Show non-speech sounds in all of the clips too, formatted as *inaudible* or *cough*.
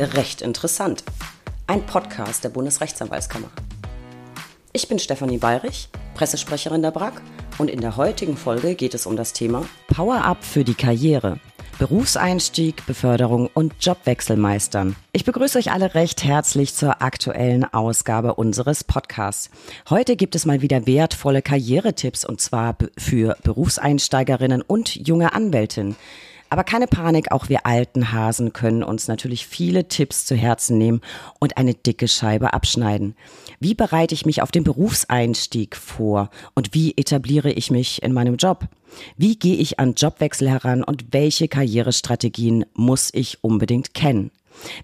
Recht interessant. Ein Podcast der Bundesrechtsanwaltskammer. Ich bin Stefanie Bayrich, Pressesprecherin der BRAG und in der heutigen Folge geht es um das Thema Power-Up für die Karriere. Berufseinstieg, Beförderung und Jobwechsel meistern. Ich begrüße euch alle recht herzlich zur aktuellen Ausgabe unseres Podcasts. Heute gibt es mal wieder wertvolle Karrieretipps und zwar für Berufseinsteigerinnen und junge Anwältinnen. Aber keine Panik, auch wir alten Hasen können uns natürlich viele Tipps zu Herzen nehmen und eine dicke Scheibe abschneiden. Wie bereite ich mich auf den Berufseinstieg vor und wie etabliere ich mich in meinem Job? Wie gehe ich an Jobwechsel heran und welche Karrierestrategien muss ich unbedingt kennen?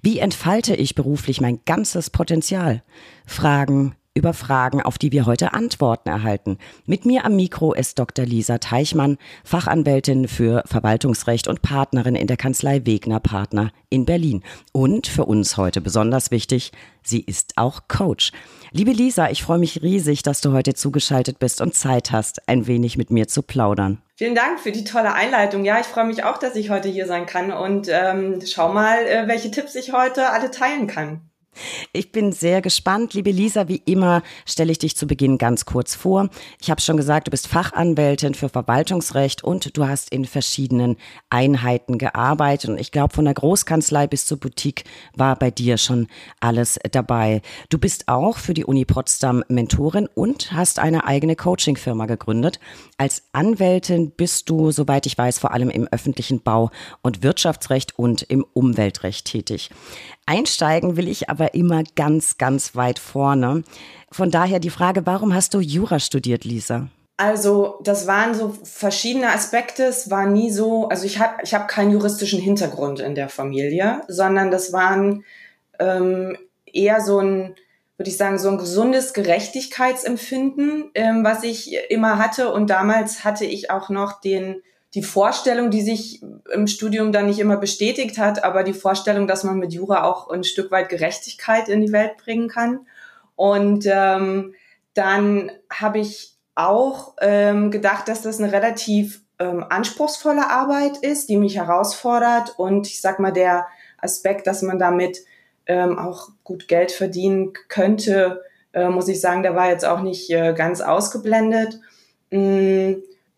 Wie entfalte ich beruflich mein ganzes Potenzial? Fragen, über Fragen, auf die wir heute Antworten erhalten. Mit mir am Mikro ist Dr. Lisa Teichmann, Fachanwältin für Verwaltungsrecht und Partnerin in der Kanzlei Wegner Partner in Berlin. Und für uns heute besonders wichtig, sie ist auch Coach. Liebe Lisa, ich freue mich riesig, dass du heute zugeschaltet bist und Zeit hast, ein wenig mit mir zu plaudern. Vielen Dank für die tolle Einleitung. Ja, ich freue mich auch, dass ich heute hier sein kann und ähm, schau mal, äh, welche Tipps ich heute alle teilen kann. Ich bin sehr gespannt. Liebe Lisa, wie immer stelle ich dich zu Beginn ganz kurz vor. Ich habe schon gesagt, du bist Fachanwältin für Verwaltungsrecht und du hast in verschiedenen Einheiten gearbeitet. Und ich glaube, von der Großkanzlei bis zur Boutique war bei dir schon alles dabei. Du bist auch für die Uni Potsdam Mentorin und hast eine eigene Coachingfirma gegründet. Als Anwältin bist du, soweit ich weiß, vor allem im öffentlichen Bau- und Wirtschaftsrecht und im Umweltrecht tätig. Einsteigen will ich aber immer ganz, ganz weit vorne. Von daher die Frage, warum hast du Jura studiert, Lisa? Also das waren so verschiedene Aspekte. Es war nie so, also ich habe ich hab keinen juristischen Hintergrund in der Familie, sondern das waren ähm, eher so ein, würde ich sagen, so ein gesundes Gerechtigkeitsempfinden, ähm, was ich immer hatte. Und damals hatte ich auch noch den die Vorstellung, die sich im Studium dann nicht immer bestätigt hat, aber die Vorstellung, dass man mit Jura auch ein Stück weit Gerechtigkeit in die Welt bringen kann. Und ähm, dann habe ich auch ähm, gedacht, dass das eine relativ ähm, anspruchsvolle Arbeit ist, die mich herausfordert. Und ich sag mal, der Aspekt, dass man damit ähm, auch gut Geld verdienen könnte, äh, muss ich sagen, der war jetzt auch nicht äh, ganz ausgeblendet. Mm,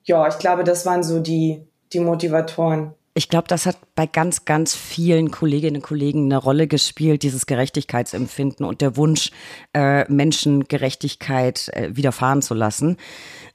ja, ich glaube, das waren so die, die Motivatoren. Ich glaube, das hat bei ganz, ganz vielen Kolleginnen und Kollegen eine Rolle gespielt, dieses Gerechtigkeitsempfinden und der Wunsch, äh, Menschen Gerechtigkeit äh, widerfahren zu lassen.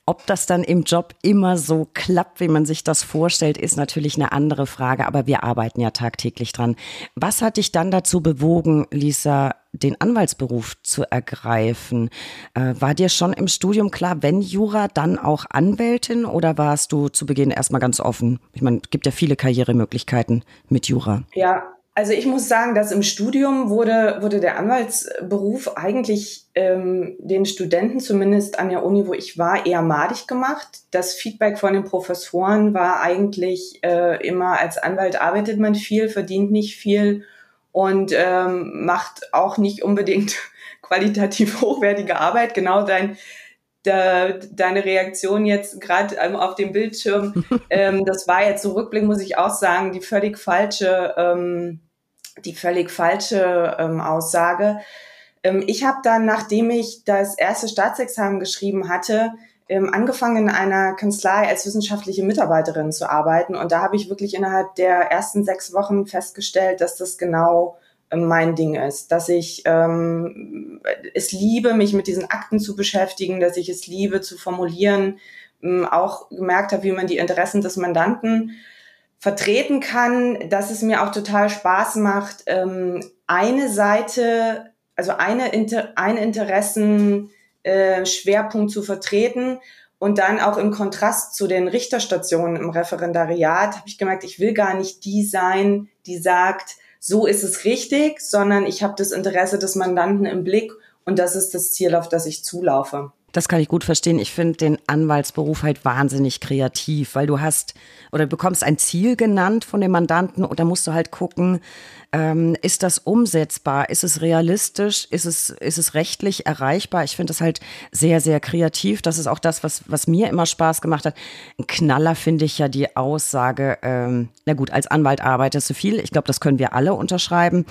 Ob das dann im Job immer so klappt, wie man sich das vorstellt, ist natürlich eine andere Frage, aber wir arbeiten ja tagtäglich dran. Was hat dich dann dazu bewogen, Lisa, den Anwaltsberuf zu ergreifen? Äh, war dir schon im Studium klar, wenn Jura, dann auch Anwältin oder warst du zu Beginn erstmal ganz offen? Ich meine, es gibt ja viele Karrieremöglichkeiten mit Jura. Ja, also ich muss sagen, dass im Studium wurde, wurde der Anwaltsberuf eigentlich ähm, den Studenten, zumindest an der Uni, wo ich war, eher madig gemacht. Das Feedback von den Professoren war eigentlich äh, immer, als Anwalt arbeitet man viel, verdient nicht viel und ähm, macht auch nicht unbedingt *laughs* qualitativ *laughs* hochwertige Arbeit. Genau dein, de, deine Reaktion jetzt gerade ähm, auf dem Bildschirm, *laughs* ähm, das war jetzt so rückblickend, muss ich auch sagen, die völlig falsche, ähm, die völlig falsche ähm, Aussage. Ähm, ich habe dann, nachdem ich das erste Staatsexamen geschrieben hatte, ähm, angefangen in einer Kanzlei als wissenschaftliche Mitarbeiterin zu arbeiten. Und da habe ich wirklich innerhalb der ersten sechs Wochen festgestellt, dass das genau mein Ding ist, dass ich ähm, es liebe, mich mit diesen Akten zu beschäftigen, dass ich es liebe zu formulieren, ähm, auch gemerkt habe, wie man die Interessen des Mandanten vertreten kann, dass es mir auch total Spaß macht, ähm, eine Seite, also eine, Inter eine Interessen äh, Schwerpunkt zu vertreten und dann auch im Kontrast zu den Richterstationen im Referendariat habe ich gemerkt, ich will gar nicht die sein, die sagt, so ist es richtig, sondern ich habe das Interesse des Mandanten im Blick und das ist das Ziel, auf das ich zulaufe. Das kann ich gut verstehen. Ich finde den Anwaltsberuf halt wahnsinnig kreativ, weil du hast oder bekommst ein Ziel genannt von dem Mandanten und da musst du halt gucken, ähm, ist das umsetzbar? Ist es realistisch? Ist es, ist es rechtlich erreichbar? Ich finde das halt sehr, sehr kreativ. Das ist auch das, was, was mir immer Spaß gemacht hat. Ein Knaller finde ich ja die Aussage, ähm, na gut, als Anwalt arbeitest du viel. Ich glaube, das können wir alle unterschreiben.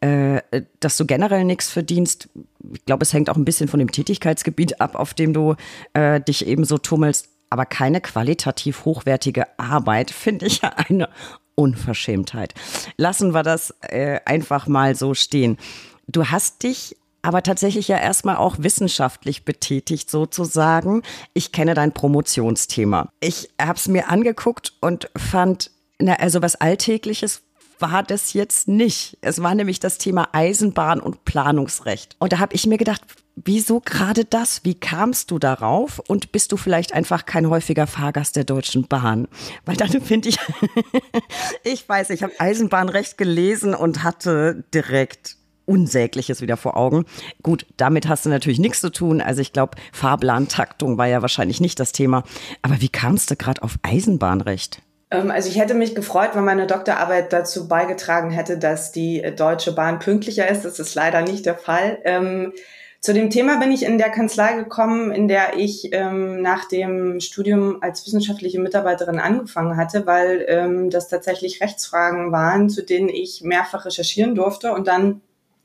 Äh, dass du generell nichts verdienst. Ich glaube, es hängt auch ein bisschen von dem Tätigkeitsgebiet ab, auf dem du äh, dich eben so tummelst. Aber keine qualitativ hochwertige Arbeit finde ich ja eine Unverschämtheit. Lassen wir das äh, einfach mal so stehen. Du hast dich aber tatsächlich ja erstmal auch wissenschaftlich betätigt sozusagen. Ich kenne dein Promotionsthema. Ich habe es mir angeguckt und fand, na, also was Alltägliches war das jetzt nicht. Es war nämlich das Thema Eisenbahn und Planungsrecht. Und da habe ich mir gedacht, wieso gerade das? Wie kamst du darauf? Und bist du vielleicht einfach kein häufiger Fahrgast der Deutschen Bahn? Weil dann finde ich, *laughs* ich weiß, ich habe Eisenbahnrecht gelesen und hatte direkt Unsägliches wieder vor Augen. Gut, damit hast du natürlich nichts zu tun. Also ich glaube, Fahrplantaktung war ja wahrscheinlich nicht das Thema. Aber wie kamst du gerade auf Eisenbahnrecht? Ähm, also ich hätte mich gefreut, wenn meine Doktorarbeit dazu beigetragen hätte, dass die äh, Deutsche Bahn pünktlicher ist. Das ist leider nicht der Fall. Zu dem Thema bin ich in der Kanzlei gekommen, in der ich ähm, nach dem Studium als wissenschaftliche Mitarbeiterin angefangen hatte, weil ähm, das tatsächlich Rechtsfragen waren, zu denen ich mehrfach recherchieren durfte. Und dann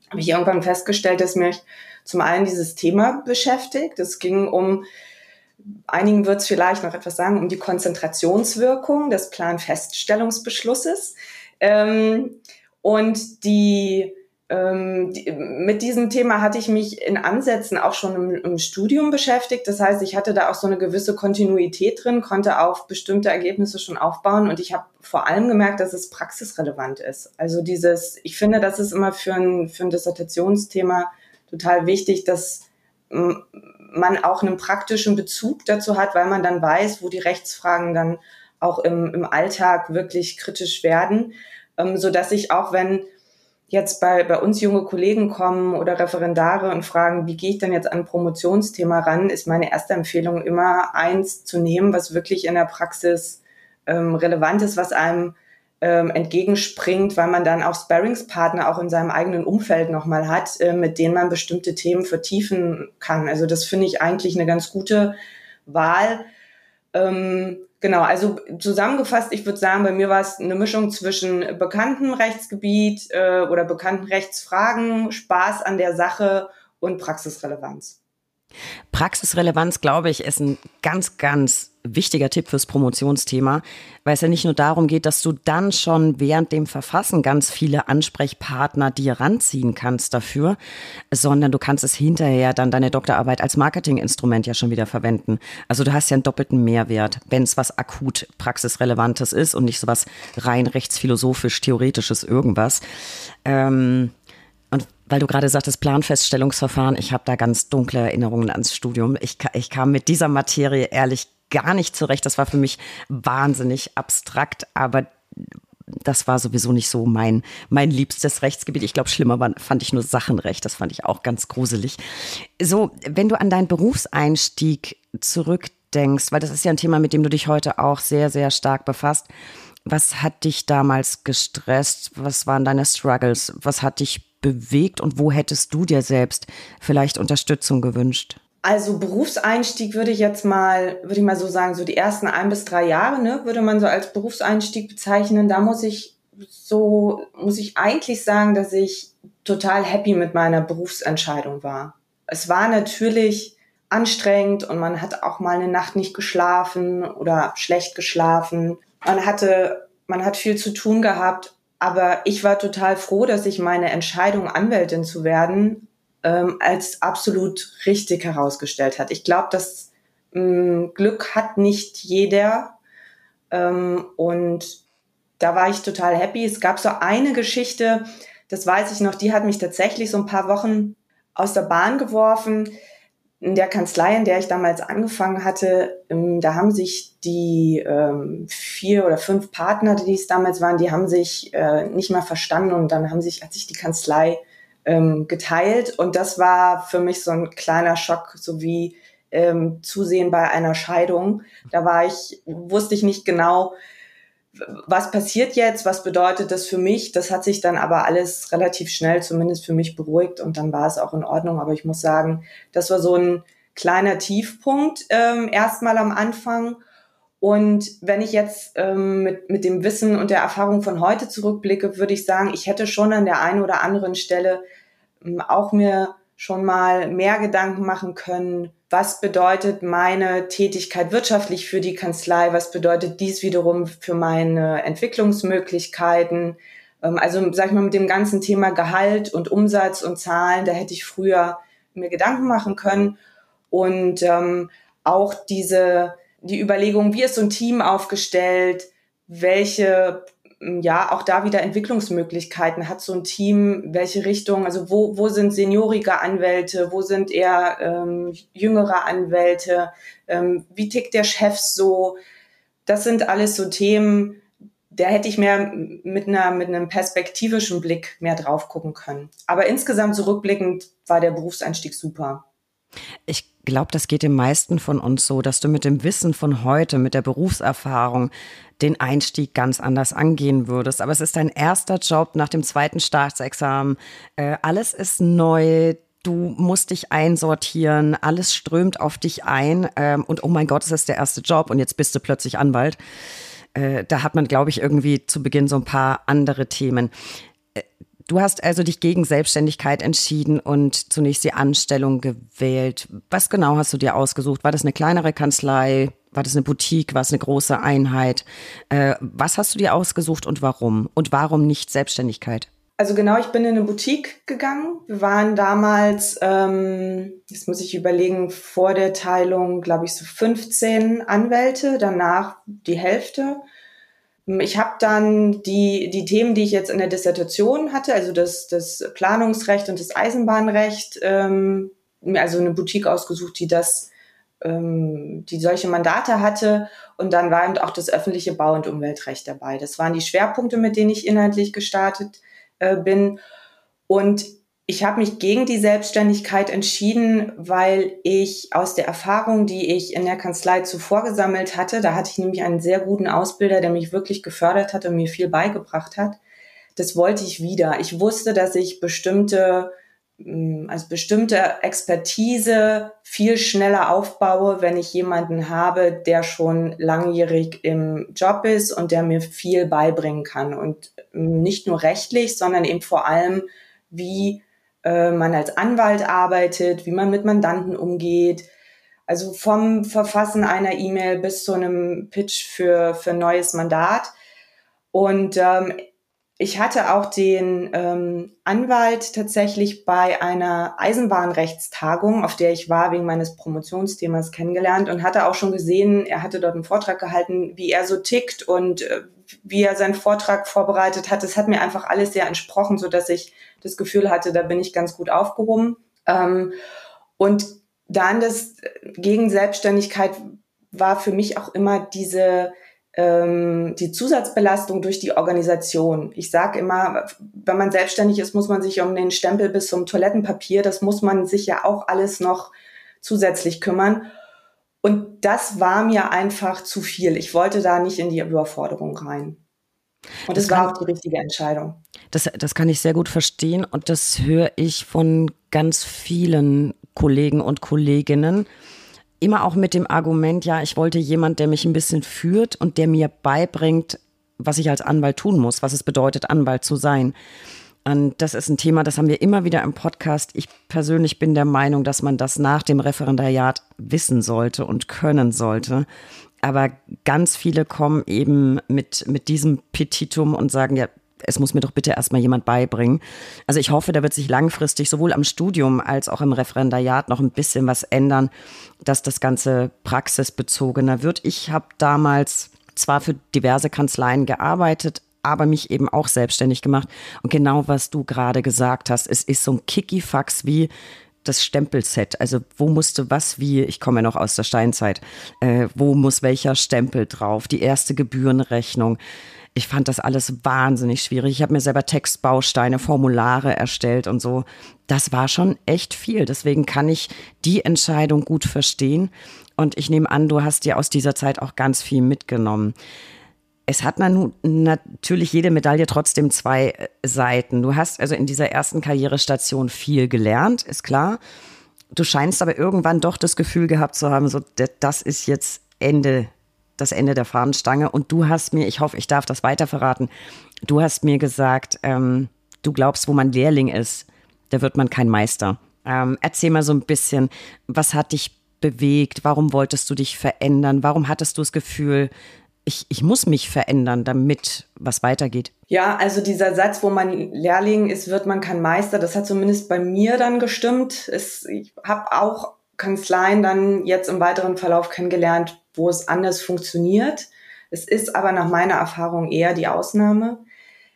habe ich irgendwann festgestellt, dass mich zum einen dieses Thema beschäftigt. Es ging um einigen wird es vielleicht noch etwas sagen, um die Konzentrationswirkung des Planfeststellungsbeschlusses. Ähm, und die, ähm, die, mit diesem Thema hatte ich mich in Ansätzen auch schon im, im, Studium beschäftigt. Das heißt, ich hatte da auch so eine gewisse Kontinuität drin, konnte auf bestimmte Ergebnisse schon aufbauen und ich habe vor allem gemerkt, dass es praxisrelevant ist. Also dieses, ich finde, das ist immer für ein, für ein Dissertationsthema total wichtig, dass man auch einen praktischen Bezug dazu hat, weil man dann weiß, wo die Rechtsfragen dann auch im, im Alltag wirklich kritisch werden, ähm, so dass ich auch wenn jetzt bei, bei uns junge Kollegen kommen oder Referendare und fragen, wie gehe ich denn jetzt an ein Promotionsthema ran, ist meine erste Empfehlung immer eins zu nehmen, was wirklich in der Praxis ähm, relevant ist, was einem ähm, entgegenspringt, weil man dann auch Sparringspartner auch in seinem eigenen Umfeld nochmal hat, äh, mit denen man bestimmte Themen vertiefen kann. Also das finde ich eigentlich eine ganz gute Wahl. Ähm, genau, also zusammengefasst, ich würde sagen, bei mir war es eine Mischung zwischen bekannten Rechtsgebiet äh, oder bekannten Rechtsfragen, Spaß an der Sache und Praxisrelevanz. Praxisrelevanz, glaube ich, ist ein ganz, ganz wichtiger Tipp fürs Promotionsthema, weil es ja nicht nur darum geht, dass du dann schon während dem Verfassen ganz viele Ansprechpartner dir ranziehen kannst dafür, sondern du kannst es hinterher dann deine Doktorarbeit als Marketinginstrument ja schon wieder verwenden. Also du hast ja einen doppelten Mehrwert, wenn es was akut praxisrelevantes ist und nicht so was rein rechtsphilosophisch theoretisches irgendwas. Ähm, weil du gerade sagtest, Planfeststellungsverfahren, ich habe da ganz dunkle Erinnerungen ans Studium. Ich, ich kam mit dieser Materie ehrlich gar nicht zurecht. Das war für mich wahnsinnig abstrakt, aber das war sowieso nicht so mein, mein liebstes Rechtsgebiet. Ich glaube, schlimmer war, fand ich nur Sachenrecht. Das fand ich auch ganz gruselig. So, wenn du an deinen Berufseinstieg zurückdenkst, weil das ist ja ein Thema, mit dem du dich heute auch sehr, sehr stark befasst. Was hat dich damals gestresst? Was waren deine Struggles? Was hat dich bewegt und wo hättest du dir selbst vielleicht Unterstützung gewünscht? Also Berufseinstieg würde ich jetzt mal, würde ich mal so sagen, so die ersten ein bis drei Jahre, ne, würde man so als Berufseinstieg bezeichnen. Da muss ich so, muss ich eigentlich sagen, dass ich total happy mit meiner Berufsentscheidung war. Es war natürlich anstrengend und man hat auch mal eine Nacht nicht geschlafen oder schlecht geschlafen. Man hatte, man hat viel zu tun gehabt, aber ich war total froh, dass ich meine Entscheidung, Anwältin zu werden, ähm, als absolut richtig herausgestellt hat. Ich glaube, das ähm, Glück hat nicht jeder. Ähm, und da war ich total happy. Es gab so eine Geschichte, das weiß ich noch, die hat mich tatsächlich so ein paar Wochen aus der Bahn geworfen in der Kanzlei, in der ich damals angefangen hatte, ähm, da haben sich die ähm, vier oder fünf Partner, die es damals waren, die haben sich äh, nicht mal verstanden und dann haben sich, hat sich die Kanzlei ähm, geteilt und das war für mich so ein kleiner Schock, so wie ähm, zusehen bei einer Scheidung. Da war ich, wusste ich nicht genau, was passiert jetzt, was bedeutet das für mich. Das hat sich dann aber alles relativ schnell, zumindest für mich, beruhigt und dann war es auch in Ordnung. Aber ich muss sagen, das war so ein kleiner Tiefpunkt ähm, erstmal am Anfang. Und wenn ich jetzt ähm, mit, mit dem Wissen und der Erfahrung von heute zurückblicke, würde ich sagen, ich hätte schon an der einen oder anderen Stelle ähm, auch mir schon mal mehr Gedanken machen können, was bedeutet meine Tätigkeit wirtschaftlich für die Kanzlei, was bedeutet dies wiederum für meine Entwicklungsmöglichkeiten. Ähm, also sag ich mal mit dem ganzen Thema Gehalt und Umsatz und Zahlen, da hätte ich früher mir Gedanken machen können. Und ähm, auch diese die Überlegung, wie ist so ein Team aufgestellt, welche ja, auch da wieder Entwicklungsmöglichkeiten hat so ein Team, welche Richtung, also wo, wo sind seniorige Anwälte, wo sind eher ähm, jüngere Anwälte, ähm, wie tickt der Chef so? Das sind alles so Themen, da hätte ich mehr mit einer, mit einem perspektivischen Blick mehr drauf gucken können. Aber insgesamt zurückblickend war der Berufseinstieg super. Ich glaube, das geht den meisten von uns so, dass du mit dem Wissen von heute, mit der Berufserfahrung den Einstieg ganz anders angehen würdest. Aber es ist dein erster Job nach dem zweiten Staatsexamen. Äh, alles ist neu. Du musst dich einsortieren, alles strömt auf dich ein ähm, und oh mein Gott, es ist der erste Job und jetzt bist du plötzlich Anwalt. Äh, da hat man, glaube ich, irgendwie zu Beginn so ein paar andere Themen. Äh, du hast also dich gegen Selbstständigkeit entschieden und zunächst die Anstellung gewählt. Was genau hast du dir ausgesucht? War das eine kleinere Kanzlei? War das eine Boutique? War es eine große Einheit? Äh, was hast du dir ausgesucht und warum? Und warum nicht Selbstständigkeit? Also genau, ich bin in eine Boutique gegangen. Wir waren damals, ähm, jetzt muss ich überlegen, vor der Teilung, glaube ich, so 15 Anwälte, danach die Hälfte. Ich habe dann die, die Themen, die ich jetzt in der Dissertation hatte, also das, das Planungsrecht und das Eisenbahnrecht, ähm, mir also eine Boutique ausgesucht, die das ähm, die solche Mandate hatte. Und dann war eben auch das öffentliche Bau- und Umweltrecht dabei. Das waren die Schwerpunkte, mit denen ich inhaltlich gestartet äh, bin. Und ich habe mich gegen die Selbstständigkeit entschieden, weil ich aus der Erfahrung, die ich in der Kanzlei zuvor gesammelt hatte, da hatte ich nämlich einen sehr guten Ausbilder, der mich wirklich gefördert hat und mir viel beigebracht hat. Das wollte ich wieder. Ich wusste, dass ich bestimmte Mm, also bestimmte Expertise viel schneller aufbaue, wenn ich jemanden habe, der schon langjährig im Job ist und der mir viel beibringen kann. Und nicht nur rechtlich, sondern eben vor allem, wie äh, man als Anwalt arbeitet, wie man mit Mandanten umgeht. Also vom Verfassen einer E-Mail bis zu einem Pitch für, für neues Mandat. Und ähm, ich hatte auch den ähm, Anwalt tatsächlich bei einer Eisenbahnrechtstagung, auf der ich war, wegen meines Promotionsthemas kennengelernt und hatte auch schon gesehen, er hatte dort einen Vortrag gehalten, wie er so tickt und äh, wie er seinen Vortrag vorbereitet hat. Das hat mir einfach alles sehr entsprochen, so dass ich das Gefühl hatte, da bin ich ganz gut aufgehoben. Ähm, und dann das gegen Selbstständigkeit war für mich auch immer diese ähm, die Zusatzbelastung durch die Organisation. Ich sage immer, wenn man selbstständig ist, muss man sich um den Stempel bis zum Toilettenpapier, das muss man sich ja auch alles noch zusätzlich kümmern. Und das war mir einfach zu viel. Ich wollte da nicht in die Überforderung rein. Und das, das war auch die richtige Entscheidung. Das, das kann ich sehr gut verstehen und das höre ich von ganz vielen Kollegen und Kolleginnen immer auch mit dem Argument, ja, ich wollte jemand, der mich ein bisschen führt und der mir beibringt, was ich als Anwalt tun muss, was es bedeutet, Anwalt zu sein. Und das ist ein Thema, das haben wir immer wieder im Podcast. Ich persönlich bin der Meinung, dass man das nach dem Referendariat wissen sollte und können sollte. Aber ganz viele kommen eben mit, mit diesem Petitum und sagen, ja, es muss mir doch bitte erstmal jemand beibringen. Also ich hoffe, da wird sich langfristig sowohl am Studium als auch im Referendariat noch ein bisschen was ändern, dass das Ganze praxisbezogener wird. Ich habe damals zwar für diverse Kanzleien gearbeitet, aber mich eben auch selbstständig gemacht. Und genau was du gerade gesagt hast, es ist so ein Kikifax wie das Stempelset. Also wo musste was wie, ich komme ja noch aus der Steinzeit, äh, wo muss welcher Stempel drauf, die erste Gebührenrechnung Ich fand das alles wahnsinnig schwierig. Ich habe mir selber Textbausteine, Formulare erstellt und so. Das war schon echt viel. Deswegen kann ich die Entscheidung gut verstehen. Und ich nehme an, du hast dir aus dieser Zeit auch ganz viel mitgenommen. Es hat man natürlich jede Medaille trotzdem zwei äh, Seiten. Du hast also in dieser ersten Karrierestation viel gelernt, ist klar. Du scheinst aber irgendwann doch das Gefühl gehabt zu haben, so das ist jetzt Ende, das Ende der Fahnenstange. Und du hast mir, ich hoffe, ich darf das weiter verraten, du hast mir gesagt, ähm, du glaubst, wo man Lehrling ist, da wird man kein Meister. Ähm, erzähl mal so ein bisschen, was hat dich bewegt? Warum wolltest du dich verändern? Warum hattest du das Gefühl, ich, ich muss mich verändern, damit was weitergeht. Ja, also dieser Satz, wo man Lehrling ist, wird man kein Meister, das hat zumindest bei mir dann gestimmt. Es, ich habe auch Kanzleien dann jetzt im weiteren Verlauf kennengelernt, wo es anders funktioniert. Es ist aber nach meiner Erfahrung eher die Ausnahme.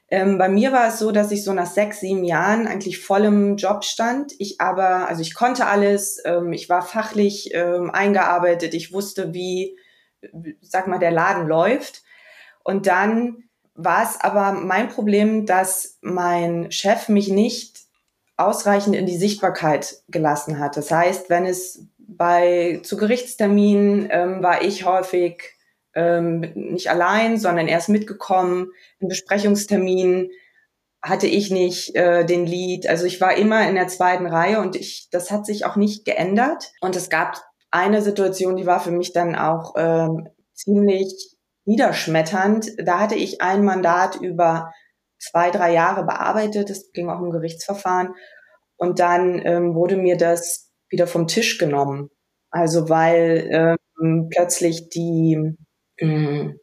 Ähm, bei mir war es so, dass ich so nach sechs, sieben Jahren eigentlich voll im Job stand. Ich aber, also ich konnte alles, ähm, ich war fachlich ähm, eingearbeitet, ich wusste, wie sag mal, der Laden läuft. Und dann war es aber mein Problem, dass mein Chef mich nicht ausreichend in die Sichtbarkeit gelassen hat. Das heißt, wenn es bei zu Gerichtsterminen ähm, war ich häufig ähm, nicht allein, sondern erst mitgekommen. In Besprechungsterminen hatte ich nicht äh, den Lead. Also ich war immer in der zweiten Reihe und ich, das hat sich auch nicht geändert. Und es gab eine Situation, die war für mich dann auch ähm, ziemlich niederschmetternd. Da hatte ich ein Mandat über zwei, drei Jahre bearbeitet. Es ging auch um Gerichtsverfahren. Und dann ähm, wurde mir das wieder vom Tisch genommen. Also weil ähm, plötzlich die, ähm,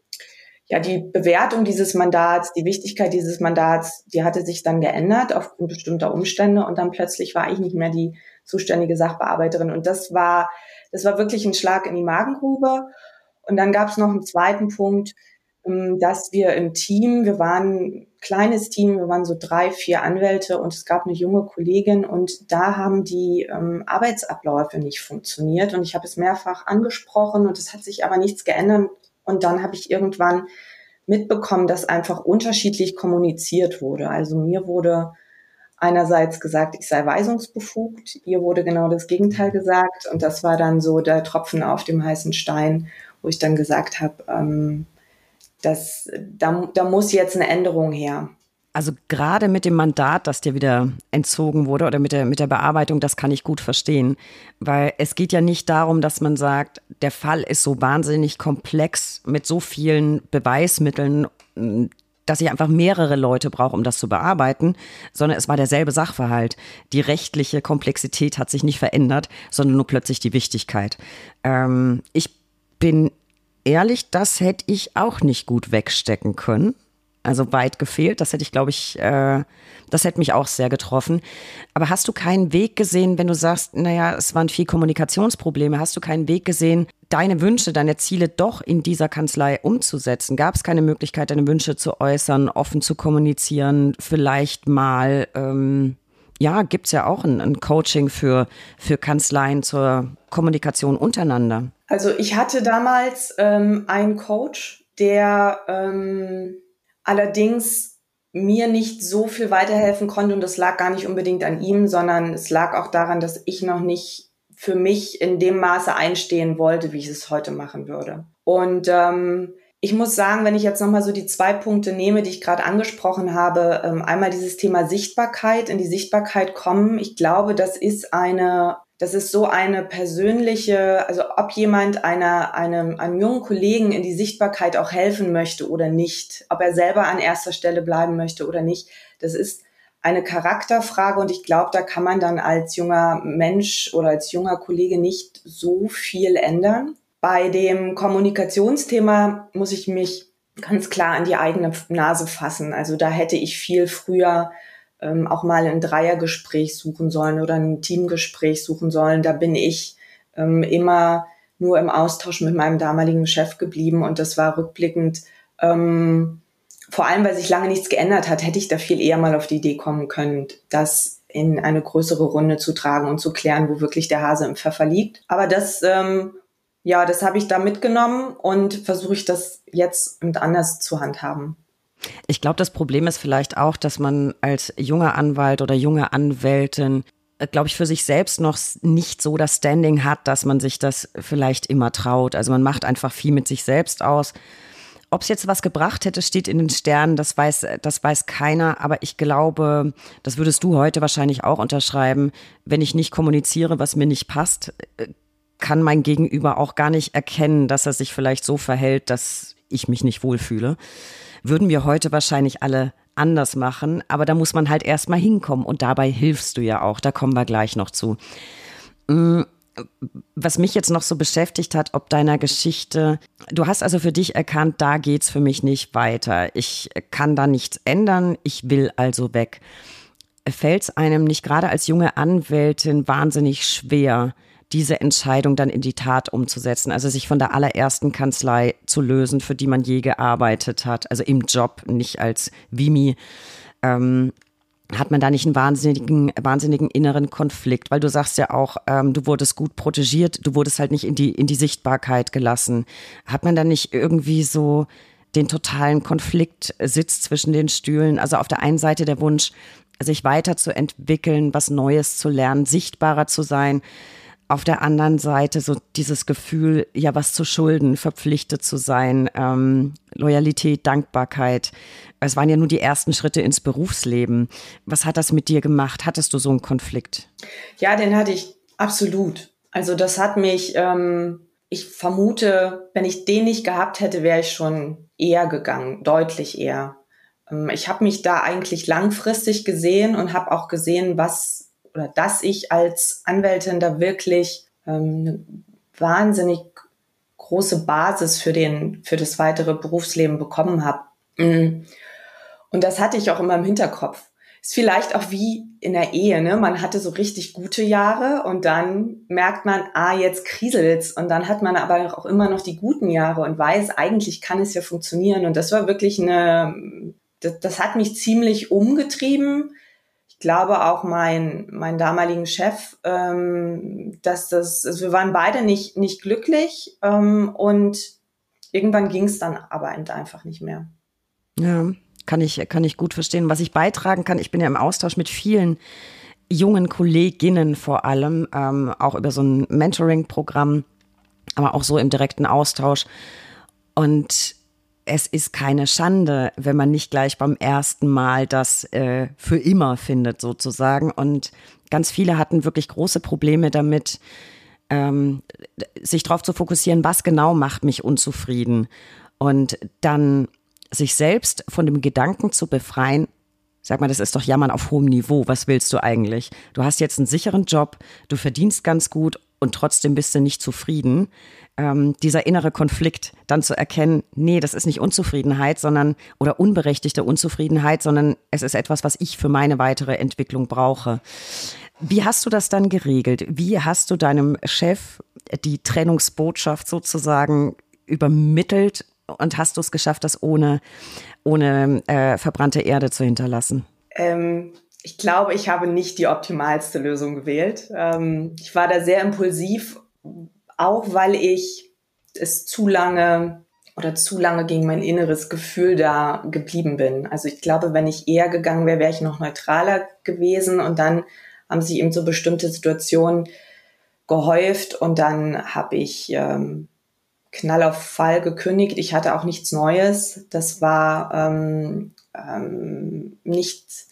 ja, die Bewertung dieses Mandats, die Wichtigkeit dieses Mandats, die hatte sich dann geändert aufgrund bestimmter Umstände. Und dann plötzlich war ich nicht mehr die zuständige Sachbearbeiterin. Und das war das war wirklich ein Schlag in die Magengrube. Und dann gab es noch einen zweiten Punkt, ähm, dass wir im Team, wir waren kleines Team, wir waren so drei, vier Anwälte und es gab eine junge Kollegin und da haben die ähm, Arbeitsabläufe nicht funktioniert und ich habe es mehrfach angesprochen und es hat sich aber nichts geändert und dann habe ich irgendwann mitbekommen, dass einfach unterschiedlich kommuniziert wurde. Also mir wurde einerseits gesagt, ich sei weisungsbefugt, ihr wurde genau das Gegenteil gesagt und das war dann so der Tropfen auf dem heißen Stein, wo ich dann gesagt habe, ähm, dass da, da muss jetzt eine Änderung her. Also gerade mit dem Mandat, das dir wieder entzogen wurde oder mit der, mit der Bearbeitung, das kann ich gut verstehen. Weil es geht ja nicht darum, dass man sagt, der Fall ist so wahnsinnig komplex mit so vielen Beweismitteln, dass ich einfach mehrere Leute brauche, um das zu bearbeiten, sondern es war derselbe Sachverhalt. Die rechtliche Komplexität hat sich nicht verändert, sondern nur plötzlich die Wichtigkeit. Ähm, ich bin ehrlich, das hätte ich auch nicht gut wegstecken können. Also weit gefehlt. Das hätte ich, glaube ich, äh, das hätte mich auch sehr getroffen. Aber hast du keinen Weg gesehen, wenn du sagst, naja, es waren viel Kommunikationsprobleme, hast du keinen Weg gesehen, deine Wünsche, deine Ziele doch in dieser Kanzlei umzusetzen? Gab es keine Möglichkeit, deine Wünsche zu äußern, offen zu kommunizieren, vielleicht mal, ähm, ja, gibt es ja auch ein, ein Coaching für, für Kanzleien zur Kommunikation untereinander? Also ich hatte damals ähm, einen Coach, der ähm, allerdings mir nicht so viel weiterhelfen konnte und das lag gar nicht unbedingt an ihm, sondern es lag auch daran, dass ich noch nicht für mich in dem Maße einstehen wollte, wie ich es heute machen würde. Und ähm, ich muss sagen, wenn ich jetzt nochmal so die zwei Punkte nehme, die ich gerade angesprochen habe, ähm, einmal dieses Thema Sichtbarkeit, in die Sichtbarkeit kommen. Ich glaube, das ist eine das ist so eine persönliche, also ob jemand einer, einem, einem jungen Kollegen in die Sichtbarkeit auch helfen möchte oder nicht, ob er selber an erster Stelle bleiben möchte oder nicht, das ist eine Charakterfrage und ich glaube, da kann man dann als junger Mensch oder als junger Kollege nicht so viel ändern. Bei dem Kommunikationsthema muss ich mich ganz klar an die eigene Nase fassen. Also da hätte ich viel früher ähm, auch mal ein Dreiergespräch suchen sollen oder ein Teamgespräch suchen sollen. Da bin ich ähm, immer nur im Austausch mit meinem damaligen Chef geblieben und das war rückblickend, ähm, vor allem weil sich lange nichts geändert hat, hätte ich da viel eher mal auf die Idee kommen können, das in eine größere Runde zu tragen und zu klären, wo wirklich der Hase im Pfeffer liegt. Aber das, ähm, ja, das habe ich da mitgenommen und versuche ich das jetzt mit anders zu handhaben. Ich glaube, das Problem ist vielleicht auch, dass man als junger Anwalt oder junge Anwältin äh, glaube ich, für sich selbst noch nicht so das Standing hat, dass man sich das vielleicht immer traut. Also man macht einfach viel mit sich selbst aus. Ob es jetzt was gebracht hätte, steht in den Sternen, das weiß, das weiß keiner. Aber ich glaube, das würdest du heute wahrscheinlich auch unterschreiben. Wenn ich nicht kommuniziere, was mir nicht passt, äh, kann mein Gegenüber auch gar nicht erkennen, dass er sich vielleicht so verhält, dass ich mich nicht wohlfühle. Würden wir heute wahrscheinlich alle anders machen, aber da muss man halt erstmal hinkommen und dabei hilfst du ja auch, da kommen wir gleich noch zu. Mm, was mich jetzt noch so beschäftigt hat, ob deiner Geschichte, du hast also für dich erkannt, da geht's für mich nicht weiter. Ich kann da nichts ändern, ich will also weg. Fällt es einem nicht gerade als junge Anwältin wahnsinnig schwer, diese Entscheidung dann in die Tat umzusetzen, also sich von der allerersten Kanzlei zu lösen, für die man je gearbeitet hat, also im Job, nicht als Vimi. Ähm, hat man da nicht einen wahnsinnigen, wahnsinnigen inneren Konflikt, weil du sagst ja auch, ähm, du wurdest gut protegiert, du wurdest halt nicht in die, in die Sichtbarkeit gelassen. Hat man da nicht irgendwie so den totalen Konflikt sitzt zwischen den Stühlen? Also auf der einen Seite der Wunsch, sich weiterzuentwickeln, was Neues zu lernen, sichtbarer zu sein auf der anderen Seite so dieses Gefühl, ja, was zu schulden, verpflichtet zu sein, ähm, Loyalität, Dankbarkeit. Es waren ja nur die ersten Schritte ins Berufsleben. Was hat das mit dir gemacht? Hattest du so einen Konflikt? Ja, den hatte ich absolut. Also das hat mich, ähm, ich vermute, wenn ich den nicht gehabt hätte, wäre ich schon eher gegangen, deutlich eher. Ähm, ich habe mich da eigentlich langfristig gesehen und habe auch gesehen, was oder dass ich als Anwältin da wirklich ähm, eine wahnsinnig große Basis für den für das weitere Berufsleben bekommen habe. Mhm. Und das hatte ich auch immer im Hinterkopf. Ist vielleicht auch wie in der Ehe, ne? Man hatte so richtig gute Jahre und dann merkt man, ah, jetzt kriselt's und dann hat man aber auch immer noch die guten Jahre und weiß, eigentlich kann es ja funktionieren und das war wirklich eine, das, das hat mich ziemlich umgetrieben glaube auch mein, mein damaligen Chef, ähm, dass das, also wir waren beide nicht, nicht glücklich ähm, und irgendwann ging es dann aber einfach nicht mehr. Ja, kann ich, kann ich gut verstehen. Was ich beitragen kann, ich bin ja im Austausch mit vielen jungen Kolleginnen vor allem, ähm, auch über so ein Mentoring-Programm, aber auch so im direkten Austausch. Und es ist keine Schande, wenn man nicht gleich beim ersten Mal das äh, für immer findet, sozusagen. Und ganz viele hatten wirklich große Probleme damit, ähm, sich darauf zu fokussieren, was genau macht mich unzufrieden. Und dann sich selbst von dem Gedanken zu befreien, Sag mal, das ist doch Jammern auf hohem Niveau. Was willst du eigentlich? Du hast jetzt einen sicheren Job, du verdienst ganz gut und trotzdem bist du nicht zufrieden ähm, dieser innere Konflikt dann zu erkennen, nee, das ist nicht Unzufriedenheit, sondern oder unberechtigte Unzufriedenheit, sondern es ist etwas, was ich für meine weitere Entwicklung brauche. Wie hast du das dann geregelt? Wie hast du deinem Chef die Trennungsbotschaft sozusagen übermittelt und hast du es geschafft, das ohne, ohne äh, verbrannte Erde zu hinterlassen? Ähm, ich glaube, ich habe nicht die optimalste Lösung gewählt. Ähm, ich war da sehr impulsiv, auch weil ich es zu lange oder zu lange gegen mein inneres Gefühl da geblieben bin. Also ich glaube, wenn ich eher gegangen wäre, wäre ich noch neutraler gewesen und dann haben sich eben so bestimmte Situationen gehäuft und dann habe ich ähm, Knall auf Fall gekündigt. Ich hatte auch nichts Neues. Das war ähm, ähm, nicht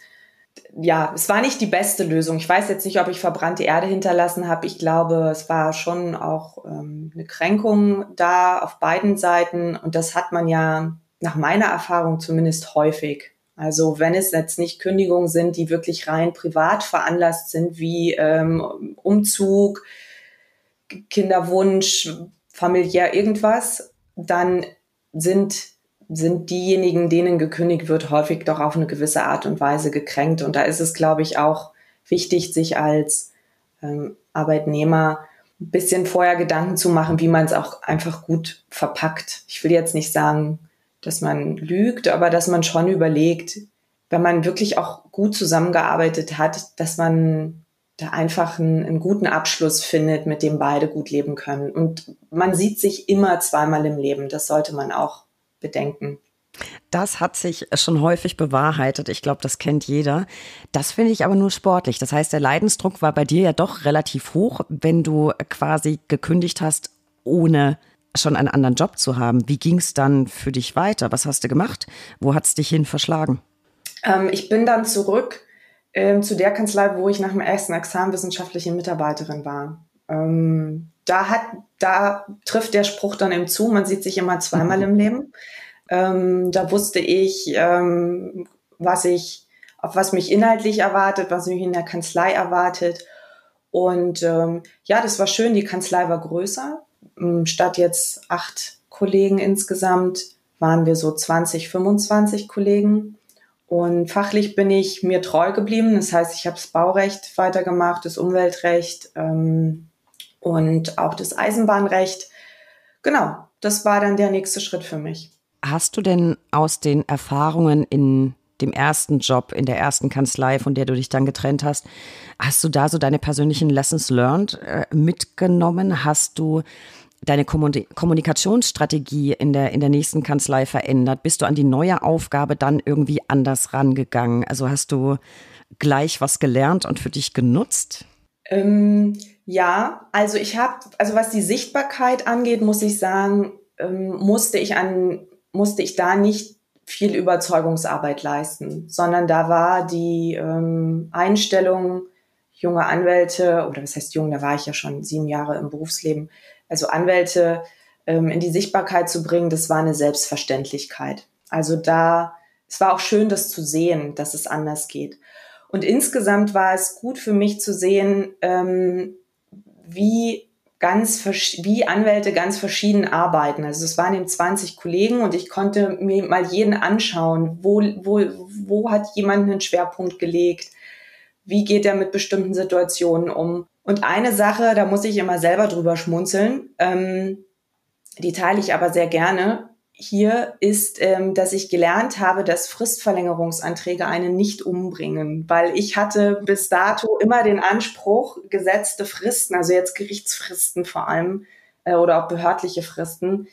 ja, es war nicht die beste Lösung. Ich weiß jetzt nicht, ob ich verbrannte Erde hinterlassen habe. Ich glaube, es war schon auch ähm, eine Kränkung da auf beiden Seiten. Und das hat man ja nach meiner Erfahrung zumindest häufig. Also wenn es jetzt nicht Kündigungen sind, die wirklich rein privat veranlasst sind, wie ähm, Umzug, Kinderwunsch, familiär irgendwas, dann sind sind diejenigen, denen gekündigt wird, häufig doch auf eine gewisse Art und Weise gekränkt. Und da ist es, glaube ich, auch wichtig, sich als ähm, Arbeitnehmer ein bisschen vorher Gedanken zu machen, wie man es auch einfach gut verpackt. Ich will jetzt nicht sagen, dass man lügt, aber dass man schon überlegt, wenn man wirklich auch gut zusammengearbeitet hat, dass man da einfach einen, einen, guten Abschluss findet, mit dem beide gut leben können. Und man sieht sich immer zweimal im Leben. Das sollte man auch bedenken. Das hat sich schon häufig bewahrheitet. Ich glaube, das kennt jeder. Das finde ich aber nur sportlich. Das heißt, der Leidensdruck war bei dir ja doch relativ hoch, wenn du quasi gekündigt hast, ohne schon einen anderen Job zu haben. Wie ging es dann für dich weiter? Was hast du gemacht? Wo hat es dich hin verschlagen? Ähm, ich bin dann zurück ähm, zu der Kanzlei, wo ich nach dem ersten Examen wissenschaftliche Mitarbeiterin war. Ähm, da hat, da trifft der Spruch dann eben zu, man sieht sich immer zweimal im Leben. Ähm, da wusste ich, ähm, was ich, auf was mich inhaltlich erwartet, was mich in der Kanzlei erwartet. Und ähm, ja, das war schön. Die Kanzlei war größer. Ähm, statt jetzt acht Kollegen insgesamt waren wir so 20, 25 Kollegen. Und fachlich bin ich mir treu geblieben. Das heißt, ich habe das Baurecht weitergemacht, das Umweltrecht ähm, und auch das Eisenbahnrecht. Genau, das war dann der nächste Schritt für mich. Hast du denn aus den Erfahrungen in dem ersten Job, in der ersten Kanzlei, von der du dich dann getrennt hast, hast du da so deine persönlichen Lessons learned äh, mitgenommen? Hast du deine Kommunikationsstrategie in der, in der nächsten Kanzlei verändert? Bist du an die neue Aufgabe dann irgendwie anders rangegangen? Also hast du gleich was gelernt und für dich genutzt? Ähm, ja, also ich habe, also was die Sichtbarkeit angeht, muss ich sagen, ähm, musste ich an musste ich da nicht viel Überzeugungsarbeit leisten, sondern da war die ähm, Einstellung junge Anwälte, oder was heißt jung, da war ich ja schon sieben Jahre im Berufsleben, also Anwälte ähm, in die Sichtbarkeit zu bringen, das war eine Selbstverständlichkeit. Also da, es war auch schön, das zu sehen, dass es anders geht. Und insgesamt war es gut für mich zu sehen, ähm, wie ganz wie Anwälte ganz verschieden arbeiten. Also es waren eben 20 Kollegen und ich konnte mir mal jeden anschauen, wo, wo, wo hat jemand einen Schwerpunkt gelegt, wie geht er mit bestimmten Situationen um. Und eine Sache, da muss ich immer selber drüber schmunzeln, ähm, die teile ich aber sehr gerne hier ist, ähm, dass ich gelernt habe, dass Fristverlängerungsanträge einen nicht umbringen, weil ich hatte bis dato immer den Anspruch, gesetzte Fristen, also jetzt Gerichtsfristen vor allem äh, oder auch behördliche Fristen,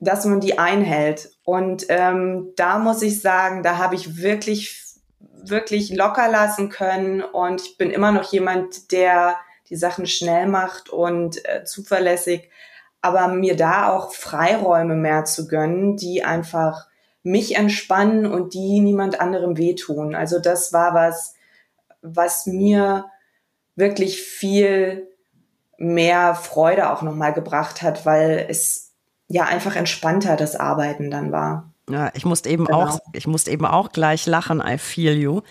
dass man die einhält. Und ähm, da muss ich sagen, da habe ich wirklich, wirklich locker lassen können. Und ich bin immer noch jemand, der die Sachen schnell macht und äh, zuverlässig aber mir da auch Freiräume mehr zu gönnen, die einfach mich entspannen und die niemand anderem wehtun. Also das war was, was mir wirklich viel mehr Freude auch nochmal gebracht hat, weil es ja einfach entspannter das Arbeiten dann war. Ja, ich musste eben genau. auch, ich musste eben auch gleich lachen, I feel you.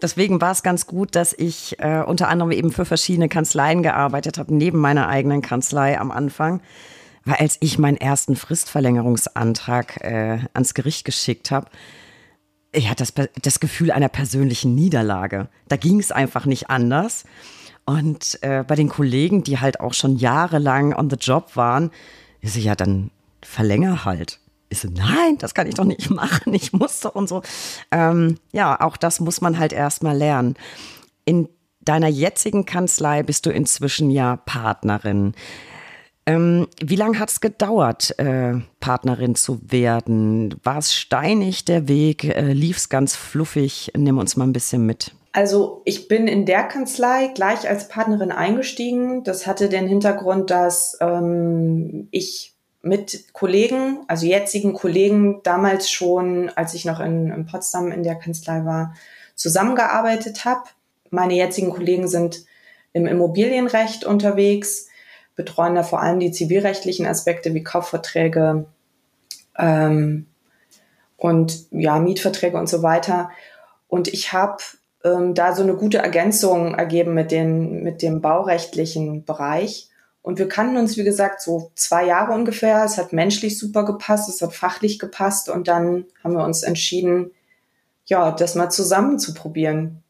Deswegen war es ganz gut, dass ich äh, unter anderem eben für verschiedene Kanzleien gearbeitet habe, neben meiner eigenen Kanzlei am Anfang. Weil als ich meinen ersten Fristverlängerungsantrag äh, ans Gericht geschickt habe, ich hatte das, das Gefühl einer persönlichen Niederlage. Da ging es einfach nicht anders. Und äh, bei den Kollegen, die halt auch schon jahrelang on the job waren, ist ja dann verlänger halt. Ich so, nein, das kann ich doch nicht *laughs* machen, ich muss doch und so. Ähm, ja, auch das muss man halt erstmal lernen. In deiner jetzigen Kanzlei bist du inzwischen ja Partnerin. Ähm, wie lange hat es gedauert, äh, Partnerin zu werden? War es steinig der Weg? Äh, Lief es ganz fluffig? Nimm uns mal ein bisschen mit. Also ich bin in der Kanzlei gleich als Partnerin eingestiegen. Das hatte den Hintergrund, dass ähm, ich mit Kollegen, also jetzigen Kollegen, damals schon, als ich noch in, in Potsdam in der Kanzlei war, zusammengearbeitet habe. Meine jetzigen Kollegen sind im Immobilienrecht unterwegs betreuen da vor allem die zivilrechtlichen Aspekte wie Kaufverträge ähm, und ja, Mietverträge und so weiter. Und ich habe ähm, da so eine gute Ergänzung ergeben mit, den, mit dem baurechtlichen Bereich. Und wir kannten uns, wie gesagt, so zwei Jahre ungefähr. Es hat menschlich super gepasst, es hat fachlich gepasst und dann haben wir uns entschieden, ja, das mal zusammen zu probieren.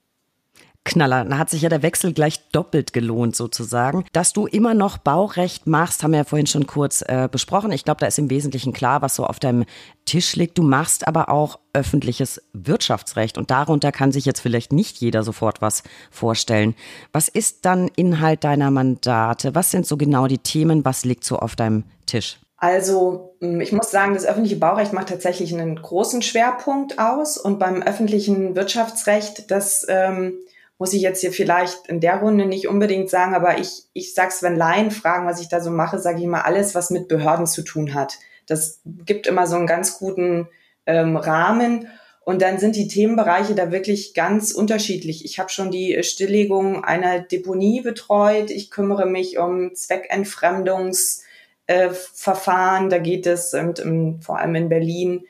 Knaller. Da hat sich ja der Wechsel gleich doppelt gelohnt sozusagen. Dass du immer noch Baurecht machst, haben wir ja vorhin schon kurz äh, besprochen. Ich glaube, da ist im Wesentlichen klar, was so auf deinem Tisch liegt. Du machst aber auch öffentliches Wirtschaftsrecht und darunter kann sich jetzt vielleicht nicht jeder sofort was vorstellen. Was ist dann Inhalt deiner Mandate? Was sind so genau die Themen? Was liegt so auf deinem Tisch? Also hm, ich muss sagen, das öffentliche Baurecht macht tatsächlich einen großen Schwerpunkt aus und beim öffentlichen Wirtschaftsrecht, das ähm, muss ich jetzt hier vielleicht in der Runde nicht unbedingt sagen, aber ich, ich sag's, wenn Laien fragen, was ich da so mache, sage ich immer alles, was mit Behörden zu tun hat. Das gibt immer so einen ganz guten ähm, Rahmen. Und dann sind die Themenbereiche da wirklich ganz unterschiedlich. Ich habe schon die Stilllegung einer Deponie betreut. Ich kümmere mich um Zweckentfremdungsverfahren. Äh, da geht es im, vor allem in Berlin,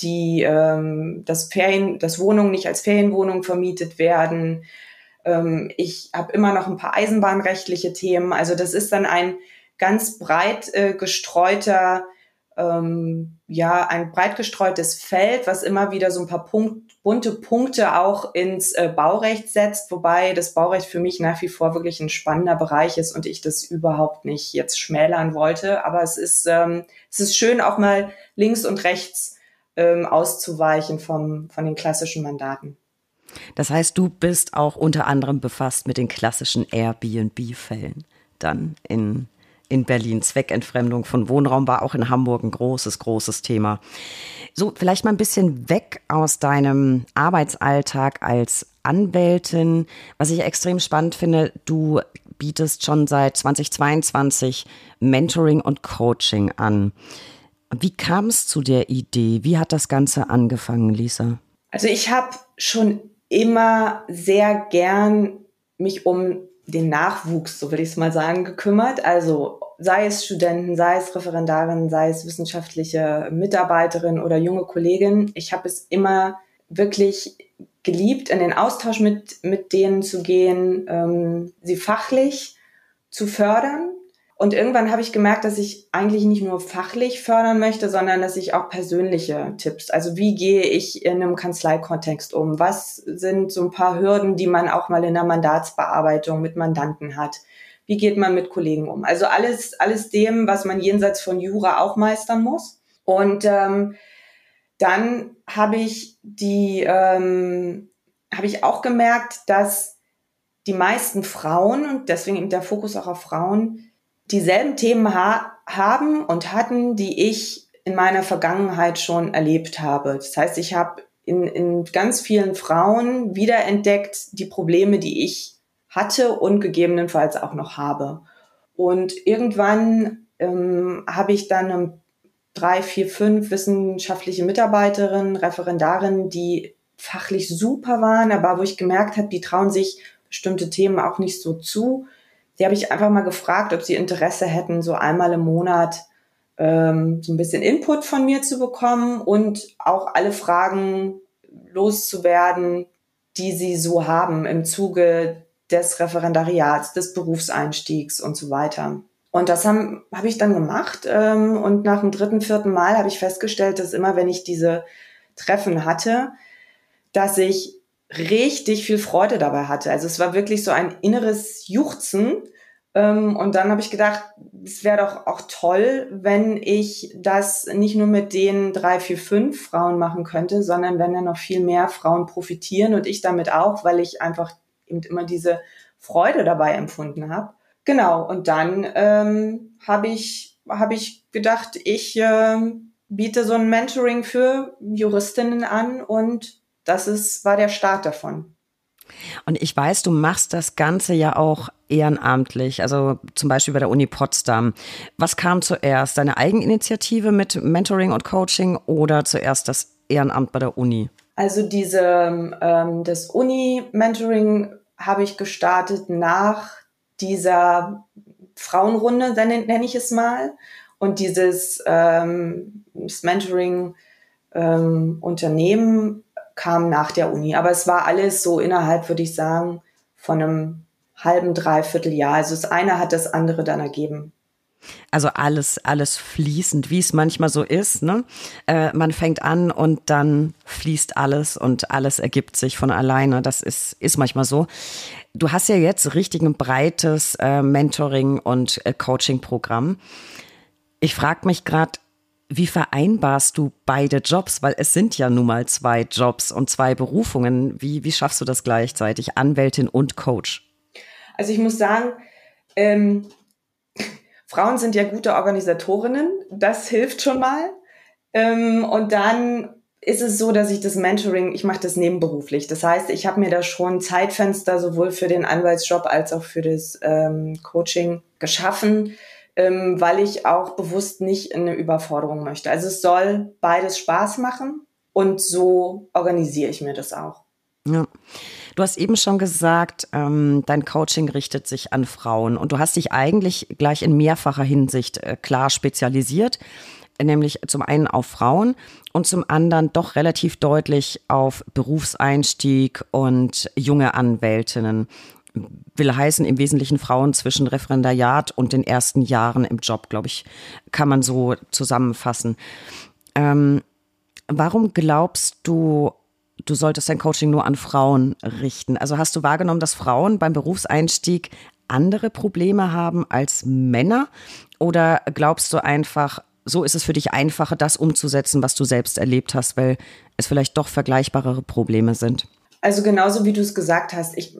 die ähm, das Ferien, dass Wohnungen nicht als Ferienwohnung vermietet werden. Ähm, ich habe immer noch ein paar eisenbahnrechtliche Themen. Also das ist dann ein ganz breit äh, gestreuter, ähm, ja, ein breit gestreutes Feld, was immer wieder so ein paar Punkt, bunte Punkte auch ins äh, Baurecht setzt, wobei das Baurecht für mich nach wie vor wirklich ein spannender Bereich ist und ich das überhaupt nicht jetzt schmälern wollte. Aber es ist, ähm, es ist schön, auch mal links und rechts ähm, auszuweichen vom, von den klassischen Mandaten. Das heißt, du bist auch unter anderem befasst mit den klassischen Airbnb-Fällen dann in, in Berlin. Zweckentfremdung von Wohnraum war auch in Hamburg ein großes, großes Thema. So, vielleicht mal ein bisschen weg aus deinem Arbeitsalltag als Anwältin. Was ich extrem spannend finde, du bietest schon seit 2022 Mentoring und Coaching an. Wie kam es zu der Idee? Wie hat das Ganze angefangen, Lisa? Also ich habe schon immer sehr gern mich um den Nachwuchs, so will ich es mal sagen, gekümmert. Also sei es Studenten, sei es Referendarinnen, sei es wissenschaftliche Mitarbeiterin oder junge Kollegin. Ich habe es immer wirklich geliebt, in den Austausch mit, mit denen zu gehen, ähm, sie fachlich zu fördern und irgendwann habe ich gemerkt, dass ich eigentlich nicht nur fachlich fördern möchte, sondern dass ich auch persönliche Tipps, also wie gehe ich in einem Kanzleikontext um? Was sind so ein paar Hürden, die man auch mal in der Mandatsbearbeitung mit Mandanten hat? Wie geht man mit Kollegen um? Also alles, alles dem, was man jenseits von Jura auch meistern muss. Und ähm, dann habe ich die, ähm, habe ich auch gemerkt, dass die meisten Frauen und deswegen eben der Fokus auch auf Frauen dieselben Themen ha haben und hatten, die ich in meiner Vergangenheit schon erlebt habe. Das heißt, ich habe in, in ganz vielen Frauen wiederentdeckt die Probleme, die ich hatte und gegebenenfalls auch noch habe. Und irgendwann ähm, habe ich dann drei, vier, fünf wissenschaftliche Mitarbeiterinnen, Referendarinnen, die fachlich super waren, aber wo ich gemerkt habe, die trauen sich bestimmte Themen auch nicht so zu die habe ich einfach mal gefragt, ob sie Interesse hätten, so einmal im Monat ähm, so ein bisschen Input von mir zu bekommen und auch alle Fragen loszuwerden, die sie so haben im Zuge des Referendariats, des Berufseinstiegs und so weiter. Und das habe hab ich dann gemacht. Ähm, und nach dem dritten, vierten Mal habe ich festgestellt, dass immer, wenn ich diese Treffen hatte, dass ich richtig viel Freude dabei hatte. Also es war wirklich so ein inneres Juchzen. Ähm, und dann habe ich gedacht, es wäre doch auch toll, wenn ich das nicht nur mit den drei, vier, fünf Frauen machen könnte, sondern wenn dann noch viel mehr Frauen profitieren und ich damit auch, weil ich einfach eben immer diese Freude dabei empfunden habe. Genau, und dann ähm, habe ich, hab ich gedacht, ich äh, biete so ein Mentoring für Juristinnen an und das ist, war der Start davon. Und ich weiß, du machst das Ganze ja auch ehrenamtlich, also zum Beispiel bei der Uni Potsdam. Was kam zuerst? Deine Eigeninitiative mit Mentoring und Coaching oder zuerst das Ehrenamt bei der Uni? Also diese, ähm, das Uni-Mentoring habe ich gestartet nach dieser Frauenrunde, nenne ich es mal. Und dieses ähm, das Mentoring ähm, kam nach der Uni. Aber es war alles so innerhalb, würde ich sagen, von einem halben, dreiviertel Jahr. Also das eine hat das andere dann ergeben. Also alles, alles fließend, wie es manchmal so ist. Ne? Äh, man fängt an und dann fließt alles und alles ergibt sich von alleine. Das ist, ist manchmal so. Du hast ja jetzt richtig ein breites äh, Mentoring- und äh, Coaching-Programm. Ich frage mich gerade, wie vereinbarst du beide Jobs? Weil es sind ja nun mal zwei Jobs und zwei Berufungen. Wie, wie schaffst du das gleichzeitig, Anwältin und Coach? Also ich muss sagen, ähm, *laughs* Frauen sind ja gute Organisatorinnen, das hilft schon mal. Ähm, und dann ist es so, dass ich das Mentoring, ich mache das nebenberuflich. Das heißt, ich habe mir da schon Zeitfenster sowohl für den Anwaltsjob als auch für das ähm, Coaching geschaffen, ähm, weil ich auch bewusst nicht in eine Überforderung möchte. Also es soll beides Spaß machen und so organisiere ich mir das auch. Ja. Du hast eben schon gesagt, ähm, dein Coaching richtet sich an Frauen und du hast dich eigentlich gleich in mehrfacher Hinsicht äh, klar spezialisiert nämlich zum einen auf Frauen und zum anderen doch relativ deutlich auf Berufseinstieg und junge Anwältinnen. Will heißen im Wesentlichen Frauen zwischen Referendariat und den ersten Jahren im Job, glaube ich, kann man so zusammenfassen. Ähm, warum glaubst du, du solltest dein Coaching nur an Frauen richten? Also hast du wahrgenommen, dass Frauen beim Berufseinstieg andere Probleme haben als Männer? Oder glaubst du einfach, so ist es für dich einfacher, das umzusetzen, was du selbst erlebt hast, weil es vielleicht doch vergleichbarere Probleme sind. Also genauso wie du es gesagt hast, ich,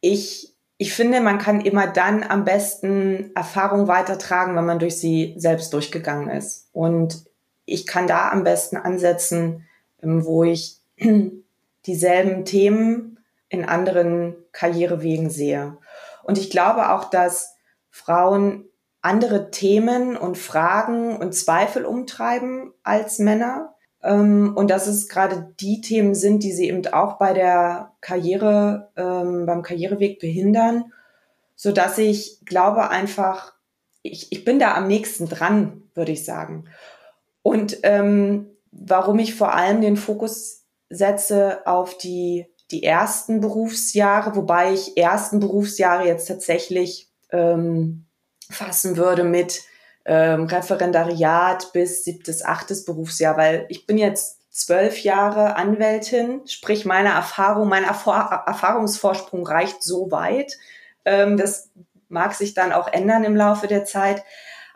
ich, ich finde, man kann immer dann am besten Erfahrung weitertragen, wenn man durch sie selbst durchgegangen ist. Und ich kann da am besten ansetzen, ähm, wo ich *clears throat* dieselben Themen in anderen Karrierewegen sehe. Und ich glaube auch, dass Frauen andere Themen und Fragen und Zweifel umtreiben als Männer. Ähm, und dass es gerade die Themen sind, die sie eben auch bei der Karriere, ähm, beim Karriereweg behindern, so dass ich glaube einfach, ich, ich bin da am nächsten dran, würde ich sagen. Und ähm, warum ich vor allem den Fokus setze auf die, die ersten Berufsjahre, wobei ich ersten Berufsjahre jetzt tatsächlich ähm, fassen würde mit ähm, Referendariat bis siebtes, achtes Berufsjahr, weil ich bin jetzt zwölf Jahre Anwältin, sprich meine Erfahrung, mein Erfahr Erfahrungsvorsprung reicht so weit. Ähm, das mag sich dann auch ändern im Laufe der Zeit.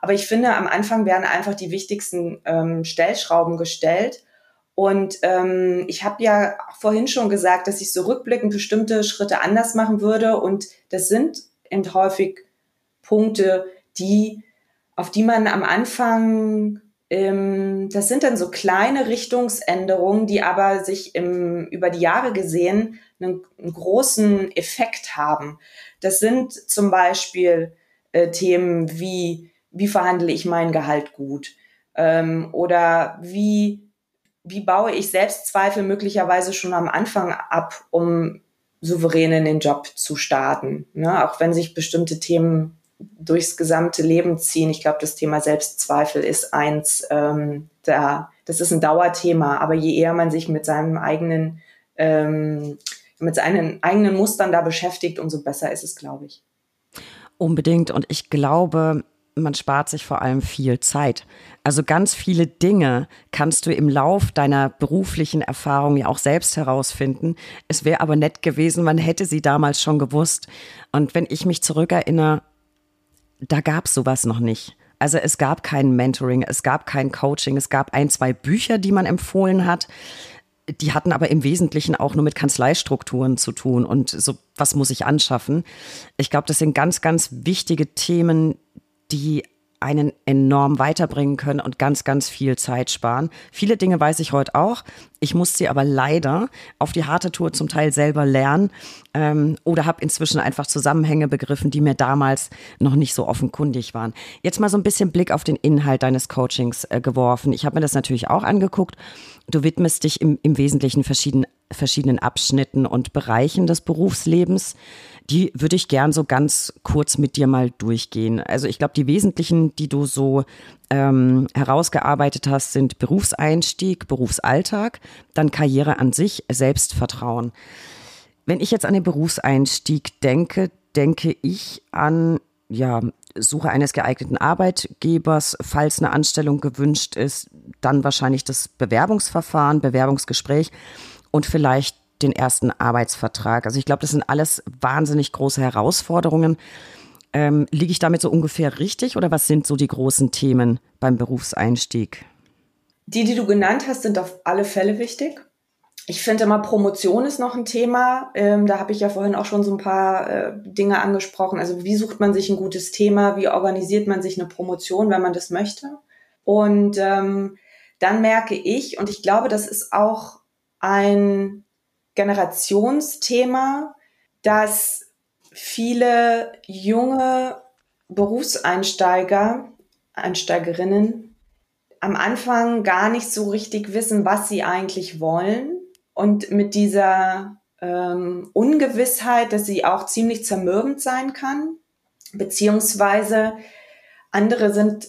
Aber ich finde, am Anfang werden einfach die wichtigsten ähm, Stellschrauben gestellt. Und ähm, ich habe ja vorhin schon gesagt, dass ich so rückblickend bestimmte Schritte anders machen würde. Und das sind häufig Punkte, die, auf die man am Anfang, ähm, das sind dann so kleine Richtungsänderungen, die aber sich im, über die Jahre gesehen einen, einen großen Effekt haben. Das sind zum Beispiel äh, Themen wie, wie verhandle ich mein Gehalt gut? Ähm, oder wie, wie baue ich Selbstzweifel möglicherweise schon am Anfang ab, um souverän in den Job zu starten? Ne? Auch wenn sich bestimmte Themen durchs gesamte Leben ziehen. Ich glaube, das Thema Selbstzweifel ist eins, ähm, da, das ist ein Dauerthema. Aber je eher man sich mit seinem eigenen, ähm, mit seinen eigenen Mustern da beschäftigt, umso besser ist es, glaube ich. Unbedingt. Und ich glaube, man spart sich vor allem viel Zeit. Also ganz viele Dinge kannst du im Lauf deiner beruflichen Erfahrung ja auch selbst herausfinden. Es wäre aber nett gewesen, man hätte sie damals schon gewusst. Und wenn ich mich zurückerinnere, da gab es sowas noch nicht. Also es gab kein Mentoring, es gab kein Coaching, es gab ein, zwei Bücher, die man empfohlen hat. Die hatten aber im Wesentlichen auch nur mit Kanzleistrukturen zu tun und so, was muss ich anschaffen. Ich glaube, das sind ganz, ganz wichtige Themen, die einen enorm weiterbringen können und ganz, ganz viel Zeit sparen. Viele Dinge weiß ich heute auch. Ich muss sie aber leider auf die harte Tour zum Teil selber lernen ähm, oder habe inzwischen einfach Zusammenhänge begriffen, die mir damals noch nicht so offenkundig waren. Jetzt mal so ein bisschen Blick auf den Inhalt deines Coachings äh, geworfen. Ich habe mir das natürlich auch angeguckt. Du widmest dich im, im Wesentlichen verschiedenen, verschiedenen Abschnitten und Bereichen des Berufslebens die würde ich gern so ganz kurz mit dir mal durchgehen. Also ich glaube, die wesentlichen, die du so ähm, herausgearbeitet hast, sind Berufseinstieg, Berufsalltag, dann Karriere an sich, Selbstvertrauen. Wenn ich jetzt an den Berufseinstieg denke, denke ich an ja, Suche eines geeigneten Arbeitgebers, falls eine Anstellung gewünscht ist, dann wahrscheinlich das Bewerbungsverfahren, Bewerbungsgespräch und vielleicht den ersten Arbeitsvertrag. Also ich glaube, das sind alles wahnsinnig große Herausforderungen. Ähm, liege ich damit so ungefähr richtig oder was sind so die großen Themen beim Berufseinstieg? Die, die du genannt hast, sind auf alle Fälle wichtig. ich finde immer, Promotion ist noch ein Thema. Ähm, da habe ich ja vorhin auch schon so ein paar äh, Dinge angesprochen. Also wie sucht man sich ein gutes Thema? Wie organisiert man sich eine Promotion, wenn man das möchte? Und ähm, dann merke ich, und ich glaube, das ist auch ein Generationsthema, dass viele junge Berufseinsteiger, Einsteigerinnen am Anfang gar nicht so richtig wissen, was sie eigentlich wollen und mit dieser ähm, Ungewissheit, dass sie auch ziemlich zermürbend sein kann, beziehungsweise andere sind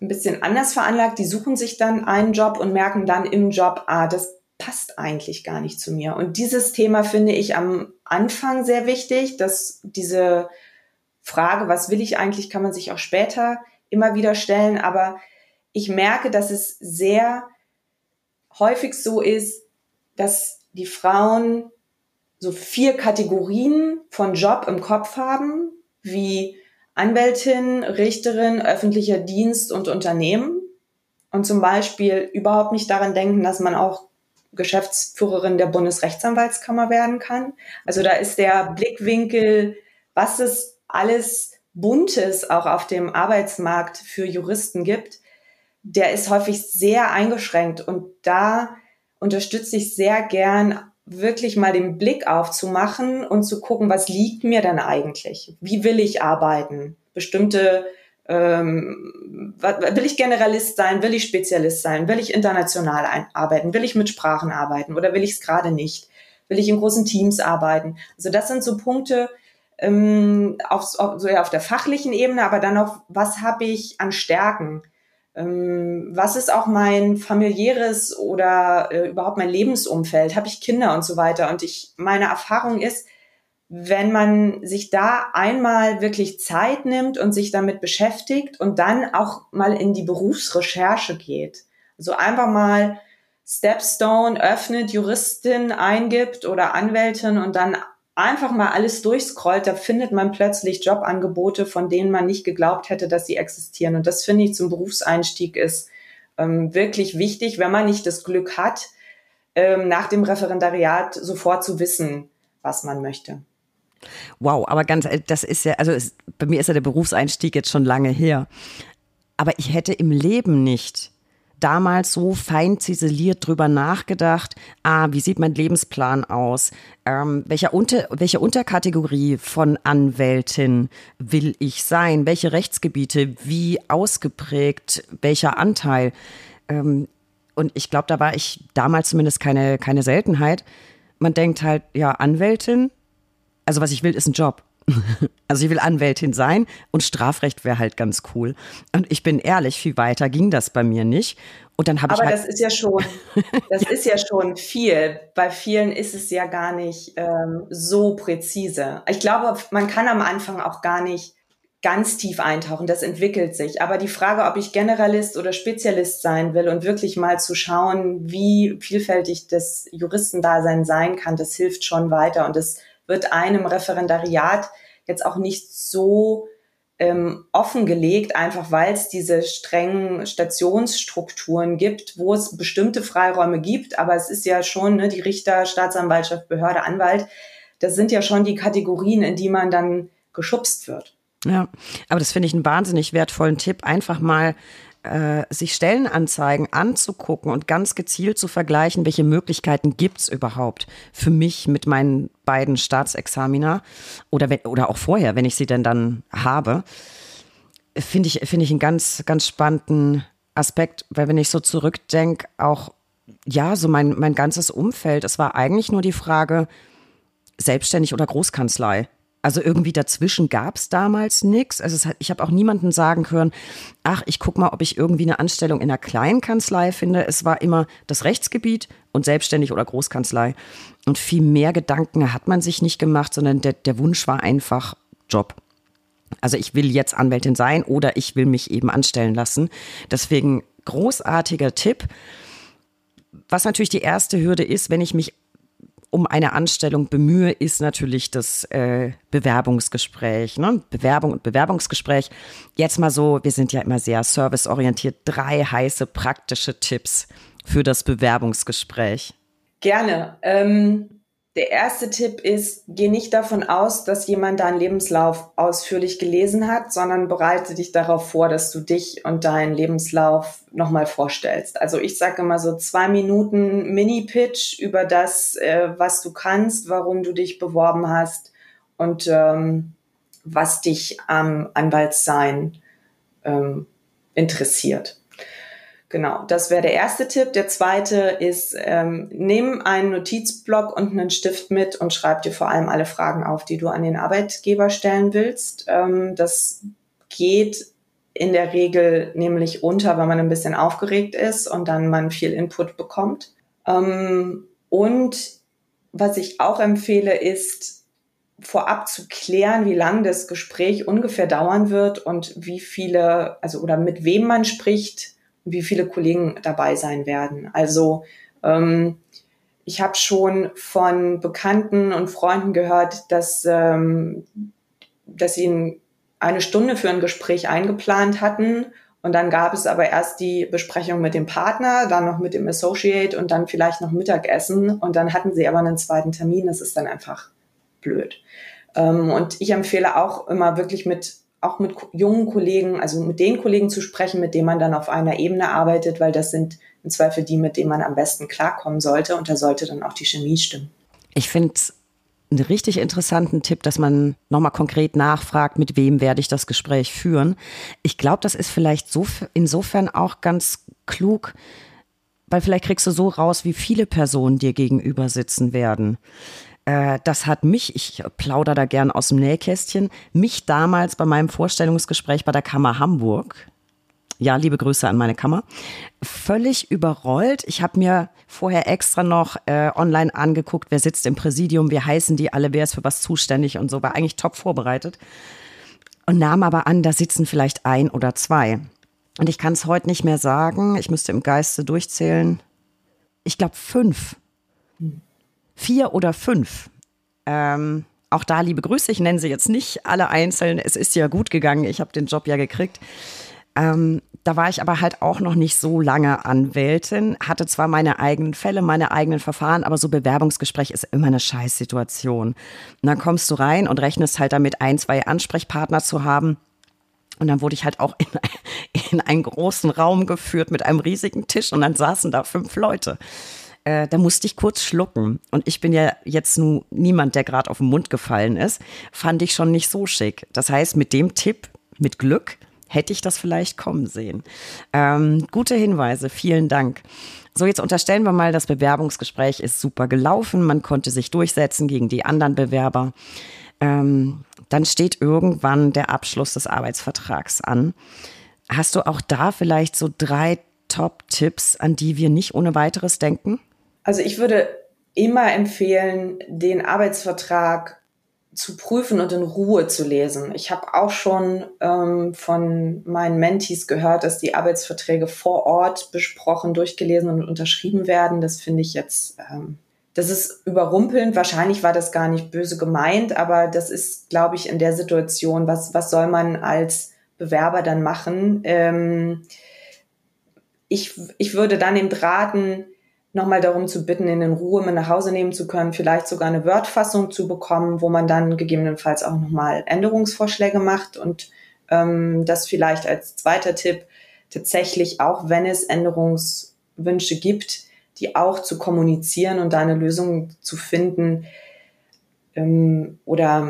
ein bisschen anders veranlagt, die suchen sich dann einen Job und merken dann im Job, ah, das passt eigentlich gar nicht zu mir. Und dieses Thema finde ich am Anfang sehr wichtig, dass diese Frage, was will ich eigentlich, kann man sich auch später immer wieder stellen. Aber ich merke, dass es sehr häufig so ist, dass die Frauen so vier Kategorien von Job im Kopf haben, wie Anwältin, Richterin, öffentlicher Dienst und Unternehmen. Und zum Beispiel überhaupt nicht daran denken, dass man auch Geschäftsführerin der Bundesrechtsanwaltskammer werden kann. Also da ist der Blickwinkel, was es alles Buntes auch auf dem Arbeitsmarkt für Juristen gibt, der ist häufig sehr eingeschränkt. Und da unterstütze ich sehr gern, wirklich mal den Blick aufzumachen und zu gucken, was liegt mir denn eigentlich? Wie will ich arbeiten? Bestimmte ähm, will ich Generalist sein, will ich Spezialist sein, will ich international arbeiten, will ich mit Sprachen arbeiten oder will ich es gerade nicht? Will ich in großen Teams arbeiten? Also das sind so Punkte ähm, auf, auf, so auf der fachlichen Ebene, aber dann auch, was habe ich an Stärken? Ähm, was ist auch mein familiäres oder äh, überhaupt mein Lebensumfeld? Habe ich Kinder und so weiter? Und ich, meine Erfahrung ist, wenn man sich da einmal wirklich Zeit nimmt und sich damit beschäftigt und dann auch mal in die Berufsrecherche geht. Also einfach mal Stepstone öffnet, Juristin eingibt oder Anwältin und dann einfach mal alles durchscrollt, da findet man plötzlich Jobangebote, von denen man nicht geglaubt hätte, dass sie existieren. Und das finde ich zum Berufseinstieg ist ähm, wirklich wichtig, wenn man nicht das Glück hat, ähm, nach dem Referendariat sofort zu wissen, was man möchte. Wow, aber ganz, das ist ja, also es, bei mir ist ja der Berufseinstieg jetzt schon lange her. Aber ich hätte im Leben nicht damals so fein ziseliert drüber nachgedacht, ah, wie sieht mein Lebensplan aus? Ähm, welcher Unter, welche Unterkategorie von Anwältin will ich sein? Welche Rechtsgebiete? Wie ausgeprägt? Welcher Anteil? Ähm, und ich glaube, da war ich damals zumindest keine, keine Seltenheit. Man denkt halt, ja, Anwältin, also was ich will, ist ein Job. *laughs* Also ich will Anwältin sein und Strafrecht wäre halt ganz cool. Und ich bin ehrlich, viel weiter ging das bei mir nicht. Und dann habe ich. Aber halt das ist ja schon, *laughs* das ist ja schon viel. Bei vielen ist es ja gar nicht ähm, so präzise. Ich glaube, man kann am Anfang auch gar nicht ganz tief eintauchen. Das entwickelt sich. Aber die Frage, ob ich Generalist oder Spezialist sein will und wirklich mal zu schauen, wie vielfältig das Juristendasein sein kann, das hilft schon weiter. Und das wird einem Referendariat jetzt auch nicht so ähm, offengelegt, einfach weil es diese strengen Stationsstrukturen gibt, wo es bestimmte Freiräume gibt. Aber es ist ja schon ne, die Richter, Staatsanwaltschaft, Behörde, Anwalt. Das sind ja schon die Kategorien, in die man dann geschubst wird. Ja, aber das finde ich einen wahnsinnig wertvollen Tipp, einfach mal äh, sich Stellenanzeigen anzugucken und ganz gezielt zu vergleichen, welche Möglichkeiten gibt's überhaupt für mich mit meinen beiden Staatsexamina oder, wenn, oder auch vorher, wenn ich sie denn dann habe, finde ich, finde ich einen ganz, ganz spannenden Aspekt, weil wenn ich so zurückdenke, auch ja, so mein, mein ganzes Umfeld, es war eigentlich nur die Frage, selbstständig oder Großkanzlei. Also irgendwie dazwischen gab es damals nichts. Also hat, ich habe auch niemanden sagen können, ach, ich guck mal, ob ich irgendwie eine Anstellung in einer kleinen Kanzlei finde. Es war immer das Rechtsgebiet und selbstständig oder Großkanzlei. Und viel mehr Gedanken hat man sich nicht gemacht, sondern der, der Wunsch war einfach Job. Also ich will jetzt Anwältin sein oder ich will mich eben anstellen lassen. Deswegen großartiger Tipp. Was natürlich die erste Hürde ist, wenn ich mich um eine Anstellung bemühe, ist natürlich das äh, Bewerbungsgespräch. Ne? Bewerbung und Bewerbungsgespräch. Jetzt mal so, wir sind ja immer sehr serviceorientiert. Drei heiße praktische Tipps für das Bewerbungsgespräch. Gerne. Ähm, der erste Tipp ist, geh nicht davon aus, dass jemand deinen Lebenslauf ausführlich gelesen hat, sondern bereite dich darauf vor, dass du dich und deinen Lebenslauf nochmal vorstellst. Also ich sage immer so zwei Minuten Mini-Pitch über das, äh, was du kannst, warum du dich beworben hast und ähm, was dich am Anwaltssein ähm, interessiert. Genau, das wäre der erste Tipp. Der zweite ist, ähm, nimm einen Notizblock und einen Stift mit und schreib dir vor allem alle Fragen auf, die du an den Arbeitgeber stellen willst. Ähm, das geht in der Regel nämlich unter, wenn man ein bisschen aufgeregt ist und dann man viel Input bekommt. Ähm, und was ich auch empfehle, ist vorab zu klären, wie lang das Gespräch ungefähr dauern wird und wie viele, also oder mit wem man spricht wie viele Kollegen dabei sein werden. Also ähm, ich habe schon von Bekannten und Freunden gehört, dass, ähm, dass sie eine Stunde für ein Gespräch eingeplant hatten und dann gab es aber erst die Besprechung mit dem Partner, dann noch mit dem Associate und dann vielleicht noch Mittagessen und dann hatten sie aber einen zweiten Termin. Das ist dann einfach blöd. Ähm, und ich empfehle auch immer wirklich mit auch mit jungen Kollegen, also mit den Kollegen zu sprechen, mit denen man dann auf einer Ebene arbeitet, weil das sind im Zweifel die, mit denen man am besten klarkommen sollte und da sollte dann auch die Chemie stimmen. Ich finde einen richtig interessanten Tipp, dass man nochmal konkret nachfragt, mit wem werde ich das Gespräch führen. Ich glaube, das ist vielleicht so insofern auch ganz klug, weil vielleicht kriegst du so raus, wie viele Personen dir gegenüber sitzen werden. Äh, das hat mich, ich plaudere da gern aus dem Nähkästchen, mich damals bei meinem Vorstellungsgespräch bei der Kammer Hamburg, ja, liebe Grüße an meine Kammer, völlig überrollt. Ich habe mir vorher extra noch äh, online angeguckt, wer sitzt im Präsidium, wie heißen die alle, wer ist für was zuständig und so, war eigentlich top vorbereitet. Und nahm aber an, da sitzen vielleicht ein oder zwei. Und ich kann es heute nicht mehr sagen, ich müsste im Geiste durchzählen. Ich glaube fünf. Hm vier oder fünf. Ähm, auch da liebe Grüße, ich nenne sie jetzt nicht alle einzeln. Es ist ja gut gegangen, ich habe den Job ja gekriegt. Ähm, da war ich aber halt auch noch nicht so lange Anwältin, hatte zwar meine eigenen Fälle, meine eigenen Verfahren, aber so Bewerbungsgespräch ist immer eine Scheißsituation. Und dann kommst du rein und rechnest halt damit, ein, zwei Ansprechpartner zu haben. Und dann wurde ich halt auch in, *laughs* in einen großen Raum geführt mit einem riesigen Tisch und dann saßen da fünf Leute. Äh, da musste ich kurz schlucken. Und ich bin ja jetzt nun niemand, der gerade auf den Mund gefallen ist, fand ich schon nicht so schick. Das heißt, mit dem Tipp, mit Glück, hätte ich das vielleicht kommen sehen. Ähm, gute Hinweise, vielen Dank. So, jetzt unterstellen wir mal, das Bewerbungsgespräch ist super gelaufen, man konnte sich durchsetzen gegen die anderen Bewerber. Ähm, dann steht irgendwann der Abschluss des Arbeitsvertrags an. Hast du auch da vielleicht so drei Top-Tipps, an die wir nicht ohne weiteres denken? Also ich würde immer empfehlen, den Arbeitsvertrag zu prüfen und in Ruhe zu lesen. Ich habe auch schon ähm, von meinen Mentees gehört, dass die Arbeitsverträge vor Ort besprochen, durchgelesen und unterschrieben werden. Das finde ich jetzt, ähm, das ist überrumpelnd. Wahrscheinlich war das gar nicht böse gemeint, aber das ist, glaube ich, in der Situation, was, was soll man als Bewerber dann machen? Ähm, ich, ich würde dann eben raten, nochmal darum zu bitten, ihn in Ruhe mit nach Hause nehmen zu können, vielleicht sogar eine Word-Fassung zu bekommen, wo man dann gegebenenfalls auch nochmal Änderungsvorschläge macht. Und ähm, das vielleicht als zweiter Tipp tatsächlich auch, wenn es Änderungswünsche gibt, die auch zu kommunizieren und da eine Lösung zu finden ähm, oder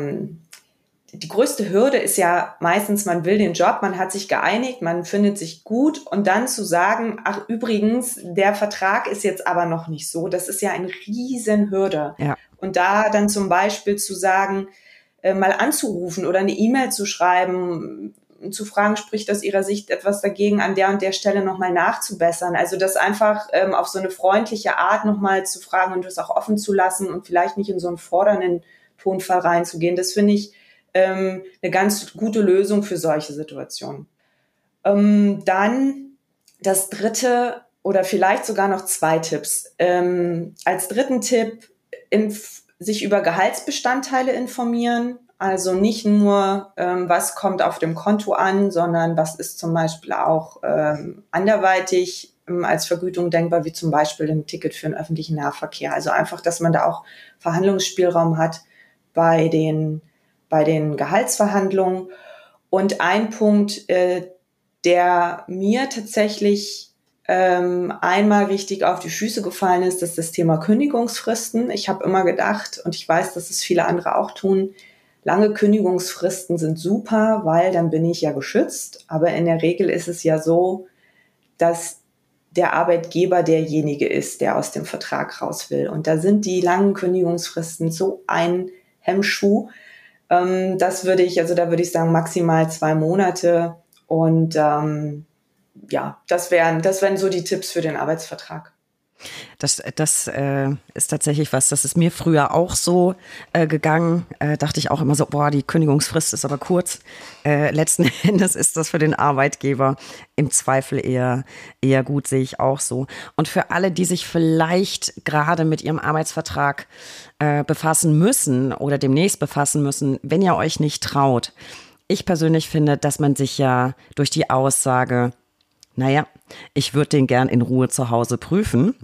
die größte Hürde ist ja meistens, man will den Job, man hat sich geeinigt, man findet sich gut und dann zu sagen, ach übrigens, der Vertrag ist jetzt aber noch nicht so, das ist ja eine riesen Hürde. Ja. Und da dann zum Beispiel zu sagen, äh, mal anzurufen oder eine E-Mail zu schreiben, zu fragen, spricht aus Ihrer Sicht etwas dagegen, an der und der Stelle nochmal nachzubessern. Also das einfach ähm, auf so eine freundliche Art nochmal zu fragen und das auch offen zu lassen und vielleicht nicht in so einen fordernden Tonfall reinzugehen. Das finde ich ähm, eine ganz gute Lösung für solche Situationen. Ähm, dann das dritte oder vielleicht sogar noch zwei Tipps. Ähm, als dritten Tipp sich über Gehaltsbestandteile informieren. Also nicht nur, ähm, was kommt auf dem Konto an, sondern was ist zum Beispiel auch ähm, anderweitig ähm, als Vergütung denkbar, wie zum Beispiel ein Ticket für den öffentlichen Nahverkehr. Also einfach, dass man da auch Verhandlungsspielraum hat bei den, bei den Gehaltsverhandlungen. Und ein Punkt, äh, der mir tatsächlich ähm, einmal richtig auf die Füße gefallen ist, ist das Thema Kündigungsfristen. Ich habe immer gedacht, und ich weiß, dass es viele andere auch tun, Lange Kündigungsfristen sind super, weil dann bin ich ja geschützt. Aber in der Regel ist es ja so, dass der Arbeitgeber derjenige ist, der aus dem Vertrag raus will. Und da sind die langen Kündigungsfristen so ein Hemmschuh. Ähm, das würde ich, also da würde ich sagen, maximal zwei Monate. Und ähm, ja, das wären, das wären so die Tipps für den Arbeitsvertrag. Das, das äh, ist tatsächlich was, das ist mir früher auch so äh, gegangen. Äh, dachte ich auch immer so, boah, die Kündigungsfrist ist aber kurz. Äh, letzten *laughs* Endes ist das für den Arbeitgeber im Zweifel eher, eher gut, sehe ich auch so. Und für alle, die sich vielleicht gerade mit ihrem Arbeitsvertrag äh, befassen müssen oder demnächst befassen müssen, wenn ihr euch nicht traut, ich persönlich finde, dass man sich ja durch die Aussage, naja, ich würde den gern in Ruhe zu Hause prüfen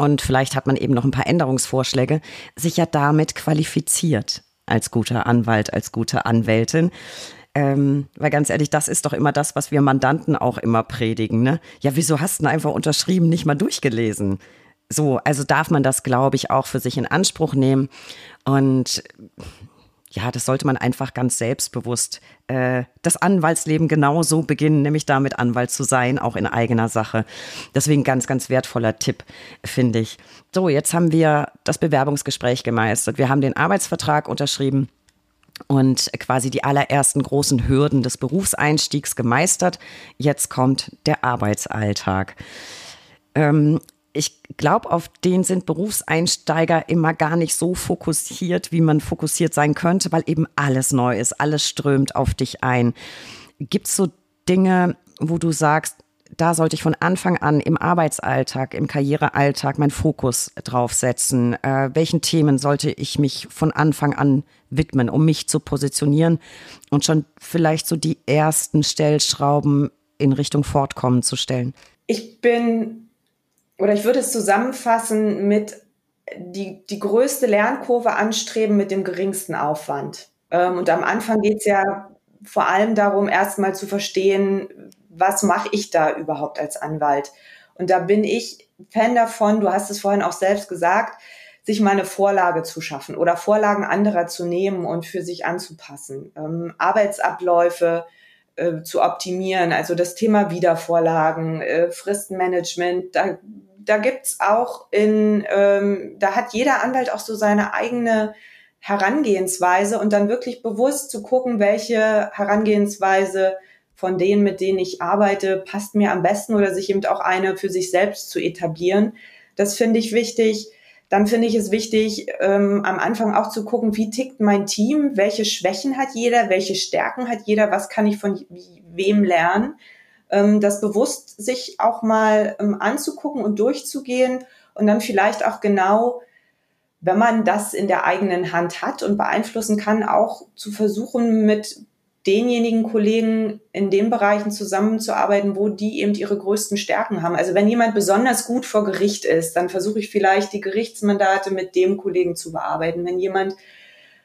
und vielleicht hat man eben noch ein paar Änderungsvorschläge, sich ja damit qualifiziert als guter Anwalt, als gute Anwältin. Ähm, weil ganz ehrlich, das ist doch immer das, was wir Mandanten auch immer predigen. Ne? Ja, wieso hast du einfach unterschrieben, nicht mal durchgelesen? So, also darf man das, glaube ich, auch für sich in Anspruch nehmen. Und ja, das sollte man einfach ganz selbstbewusst äh, das Anwaltsleben genauso beginnen, nämlich damit Anwalt zu sein, auch in eigener Sache. Deswegen ganz, ganz wertvoller Tipp, finde ich. So, jetzt haben wir das Bewerbungsgespräch gemeistert. Wir haben den Arbeitsvertrag unterschrieben und quasi die allerersten großen Hürden des Berufseinstiegs gemeistert. Jetzt kommt der Arbeitsalltag. Ähm, ich glaube, auf den sind Berufseinsteiger immer gar nicht so fokussiert, wie man fokussiert sein könnte, weil eben alles neu ist, alles strömt auf dich ein. Gibt es so Dinge, wo du sagst, da sollte ich von Anfang an im Arbeitsalltag, im Karrierealltag meinen Fokus drauf setzen? Äh, welchen Themen sollte ich mich von Anfang an widmen, um mich zu positionieren und schon vielleicht so die ersten Stellschrauben in Richtung Fortkommen zu stellen? Ich bin oder ich würde es zusammenfassen mit die, die größte Lernkurve anstreben mit dem geringsten Aufwand. Ähm, und am Anfang geht es ja vor allem darum, erstmal zu verstehen, was mache ich da überhaupt als Anwalt. Und da bin ich Fan davon, du hast es vorhin auch selbst gesagt, sich mal eine Vorlage zu schaffen oder Vorlagen anderer zu nehmen und für sich anzupassen. Ähm, Arbeitsabläufe äh, zu optimieren, also das Thema Wiedervorlagen, äh, Fristenmanagement, da da gibt's auch in, ähm, da hat jeder Anwalt auch so seine eigene Herangehensweise und dann wirklich bewusst zu gucken, welche Herangehensweise von denen, mit denen ich arbeite, passt mir am besten oder sich eben auch eine für sich selbst zu etablieren. Das finde ich wichtig. Dann finde ich es wichtig, ähm, am Anfang auch zu gucken, wie tickt mein Team, welche Schwächen hat jeder, welche Stärken hat jeder, was kann ich von wem lernen das bewusst sich auch mal ähm, anzugucken und durchzugehen und dann vielleicht auch genau, wenn man das in der eigenen Hand hat und beeinflussen kann, auch zu versuchen, mit denjenigen Kollegen in den Bereichen zusammenzuarbeiten, wo die eben ihre größten Stärken haben. Also wenn jemand besonders gut vor Gericht ist, dann versuche ich vielleicht die Gerichtsmandate mit dem Kollegen zu bearbeiten. Wenn jemand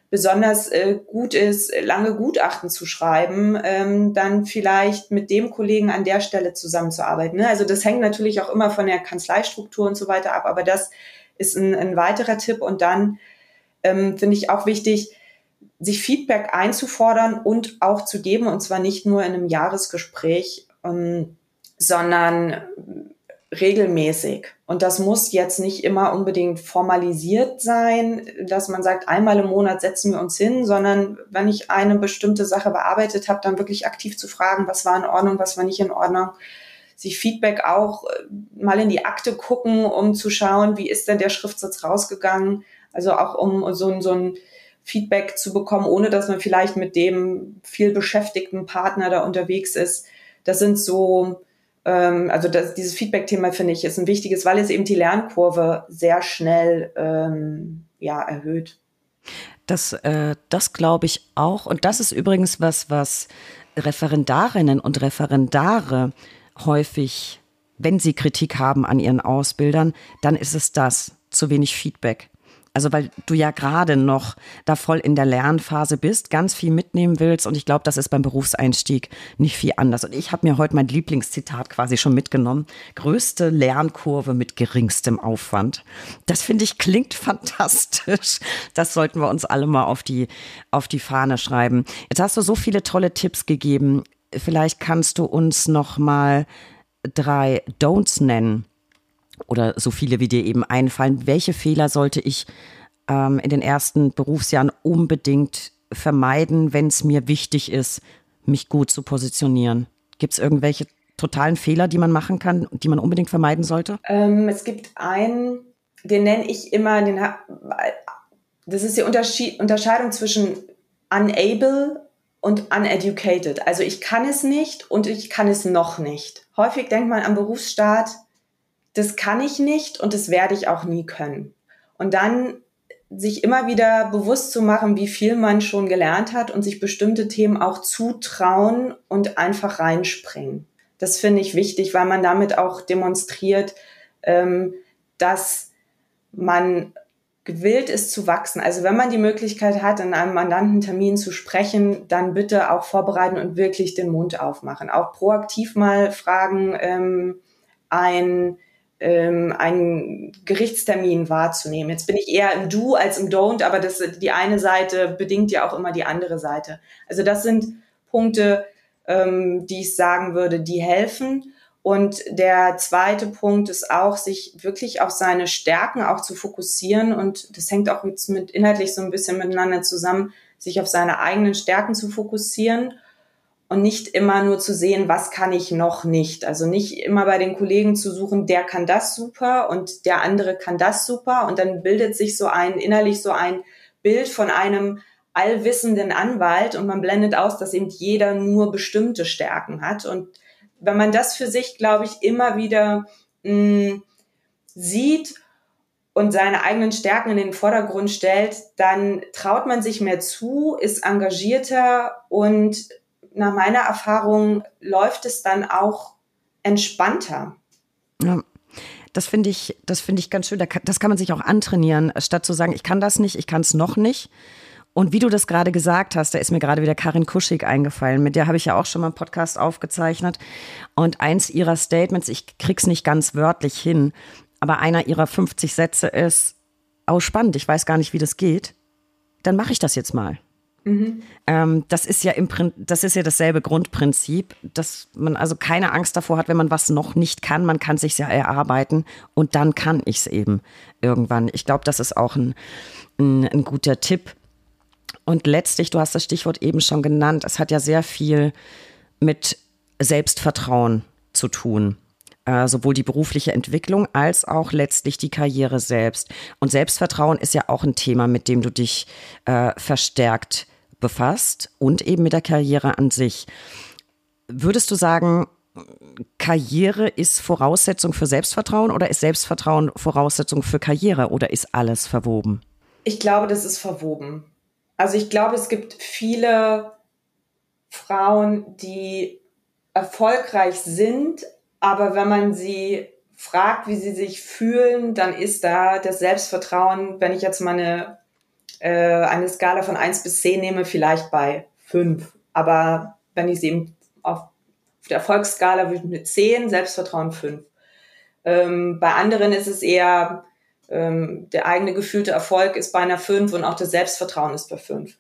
besonders äh, gut ist, lange Gutachten zu schreiben, ähm, dann vielleicht mit dem Kollegen an der Stelle zusammenzuarbeiten. Ne? Also das hängt natürlich auch immer von der Kanzleistruktur und so weiter ab, aber das ist ein, ein weiterer Tipp. Und dann ähm, finde ich auch wichtig, sich Feedback einzufordern und auch zu geben, und zwar nicht nur in einem Jahresgespräch, ähm, sondern regelmäßig. Und das muss jetzt nicht immer unbedingt formalisiert sein, dass man sagt, einmal im Monat setzen wir uns hin, sondern wenn ich eine bestimmte Sache bearbeitet habe, dann wirklich aktiv zu fragen, was war in Ordnung, was war nicht in Ordnung. Sich Feedback auch äh, mal in die Akte gucken, um zu schauen, wie ist denn der Schriftsatz rausgegangen. Also auch um so, so ein Feedback zu bekommen, ohne dass man vielleicht mit dem viel beschäftigten Partner da unterwegs ist. Das sind so ähm, also das, dieses Feedback-Thema finde ich ist ein wichtiges, weil es eben die Lernkurve sehr schnell ähm, ja, erhöht. Das, äh, das glaube ich auch. Und das ist übrigens was, was Referendarinnen und Referendare häufig, wenn sie Kritik haben an ihren Ausbildern, dann ist es das, zu wenig Feedback. Also weil du ja gerade noch da voll in der Lernphase bist, ganz viel mitnehmen willst und ich glaube, das ist beim Berufseinstieg nicht viel anders. Und ich habe mir heute mein Lieblingszitat quasi schon mitgenommen. Größte Lernkurve mit geringstem Aufwand. Das finde ich klingt *laughs* fantastisch. Das sollten wir uns alle mal auf die, auf die Fahne schreiben. Jetzt hast du so viele tolle Tipps gegeben. Vielleicht kannst du uns noch mal drei Don'ts nennen oder so viele wie dir eben einfallen. Welche Fehler sollte ich ähm, in den ersten Berufsjahren unbedingt vermeiden, wenn es mir wichtig ist, mich gut zu positionieren? Gibt es irgendwelche totalen Fehler, die man machen kann, die man unbedingt vermeiden sollte? Ähm, es gibt einen, den nenne ich immer, den das ist die Unterschied, Unterscheidung zwischen unable und uneducated. Also ich kann es nicht und ich kann es noch nicht. Häufig denkt man am Berufsstart, das kann ich nicht und das werde ich auch nie können. Und dann sich immer wieder bewusst zu machen, wie viel man schon gelernt hat und sich bestimmte Themen auch zutrauen und einfach reinspringen. Das finde ich wichtig, weil man damit auch demonstriert, ähm, dass man gewillt ist zu wachsen. Also wenn man die Möglichkeit hat, in einem Mandantentermin zu sprechen, dann bitte auch vorbereiten und wirklich den Mund aufmachen. Auch proaktiv mal fragen, ähm, ein ähm, einen Gerichtstermin wahrzunehmen. Jetzt bin ich eher im Do als im Don't, aber das, die eine Seite bedingt ja auch immer die andere Seite. Also das sind Punkte, ähm, die ich sagen würde, die helfen. Und der zweite Punkt ist auch, sich wirklich auf seine Stärken auch zu fokussieren. Und das hängt auch jetzt mit inhaltlich so ein bisschen miteinander zusammen, sich auf seine eigenen Stärken zu fokussieren und nicht immer nur zu sehen, was kann ich noch nicht. Also nicht immer bei den Kollegen zu suchen, der kann das super und der andere kann das super und dann bildet sich so ein innerlich so ein Bild von einem allwissenden Anwalt und man blendet aus, dass eben jeder nur bestimmte Stärken hat und wenn man das für sich, glaube ich, immer wieder mh, hm, sieht und seine eigenen Stärken in den Vordergrund stellt, dann traut man sich mehr zu, ist engagierter und nach meiner Erfahrung läuft es dann auch entspannter. Ja. Das finde ich, das finde ich ganz schön. Das kann man sich auch antrainieren, statt zu sagen, ich kann das nicht, ich kann es noch nicht. Und wie du das gerade gesagt hast, da ist mir gerade wieder Karin Kuschig eingefallen. Mit der habe ich ja auch schon mal einen Podcast aufgezeichnet. Und eins ihrer Statements, ich krieg's nicht ganz wörtlich hin, aber einer ihrer 50 Sätze ist, oh spannend, ich weiß gar nicht, wie das geht. Dann mache ich das jetzt mal. Mhm. Das ist ja im das ist ja dasselbe Grundprinzip, dass man also keine Angst davor hat, wenn man was noch nicht kann. Man kann sich ja erarbeiten und dann kann ich es eben irgendwann. Ich glaube, das ist auch ein, ein, ein guter Tipp. Und letztlich, du hast das Stichwort eben schon genannt, es hat ja sehr viel mit Selbstvertrauen zu tun. Äh, sowohl die berufliche Entwicklung als auch letztlich die Karriere selbst. Und Selbstvertrauen ist ja auch ein Thema, mit dem du dich äh, verstärkt befasst und eben mit der Karriere an sich. Würdest du sagen, Karriere ist Voraussetzung für Selbstvertrauen oder ist Selbstvertrauen Voraussetzung für Karriere oder ist alles verwoben? Ich glaube, das ist verwoben. Also ich glaube, es gibt viele Frauen, die erfolgreich sind, aber wenn man sie fragt, wie sie sich fühlen, dann ist da das Selbstvertrauen, wenn ich jetzt mal eine äh, eine Skala von eins bis zehn nehme, vielleicht bei fünf. Aber wenn ich sie eben auf, auf der Erfolgsskala würde eine zehn, Selbstvertrauen fünf. Ähm, bei anderen ist es eher, ähm, der eigene gefühlte Erfolg ist bei einer fünf und auch das Selbstvertrauen ist bei fünf.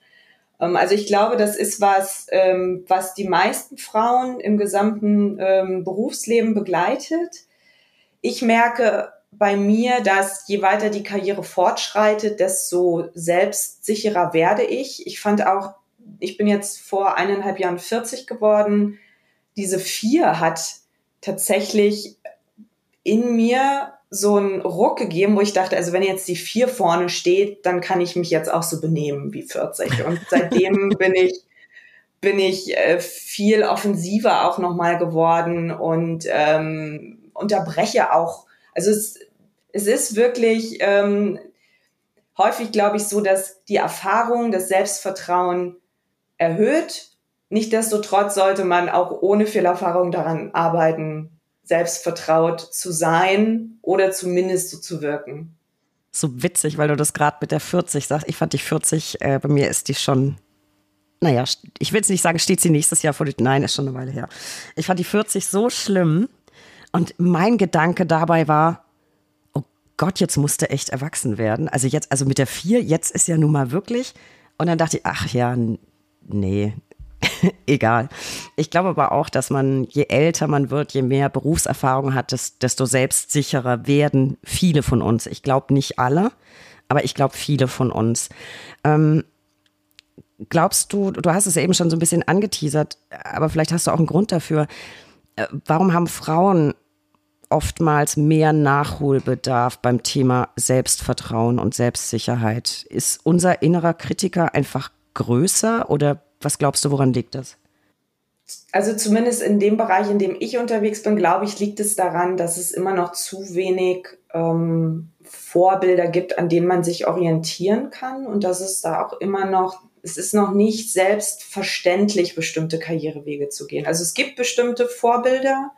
Ähm, also ich glaube, das ist was, ähm, was die meisten Frauen im gesamten ähm, Berufsleben begleitet. Ich merke bei mir, dass je weiter die Karriere fortschreitet, desto selbstsicherer werde ich. Ich fand auch, ich bin jetzt vor eineinhalb Jahren 40 geworden. Diese vier hat tatsächlich in mir so einen Ruck gegeben, wo ich dachte, also wenn jetzt die vier vorne steht, dann kann ich mich jetzt auch so benehmen wie 40. Und *laughs* seitdem bin ich bin ich äh, viel offensiver auch nochmal geworden und ähm, unterbreche auch also es, es ist wirklich, ähm, häufig, glaube ich, so, dass die Erfahrung, das Selbstvertrauen erhöht. Nichtsdestotrotz sollte man auch ohne Fehlerfahrung daran arbeiten, selbstvertraut zu sein oder zumindest so zu wirken. So witzig, weil du das gerade mit der 40 sagst. Ich fand die 40, äh, bei mir ist die schon, naja, ich will jetzt nicht sagen, steht sie nächstes Jahr vor die, nein, ist schon eine Weile her. Ich fand die 40 so schlimm und mein Gedanke dabei war, Gott, jetzt musste echt erwachsen werden. Also jetzt, also mit der 4, jetzt ist ja nun mal wirklich. Und dann dachte ich, ach ja, nee, *laughs* egal. Ich glaube aber auch, dass man, je älter man wird, je mehr Berufserfahrung hat, desto selbstsicherer werden viele von uns. Ich glaube nicht alle, aber ich glaube viele von uns. Ähm, glaubst du, du hast es eben schon so ein bisschen angeteasert, aber vielleicht hast du auch einen Grund dafür. Äh, warum haben Frauen oftmals mehr Nachholbedarf beim Thema Selbstvertrauen und Selbstsicherheit? Ist unser innerer Kritiker einfach größer oder was glaubst du, woran liegt das? Also zumindest in dem Bereich, in dem ich unterwegs bin, glaube ich, liegt es daran, dass es immer noch zu wenig ähm, Vorbilder gibt, an denen man sich orientieren kann und dass es da auch immer noch, es ist noch nicht selbstverständlich, bestimmte Karrierewege zu gehen. Also es gibt bestimmte Vorbilder,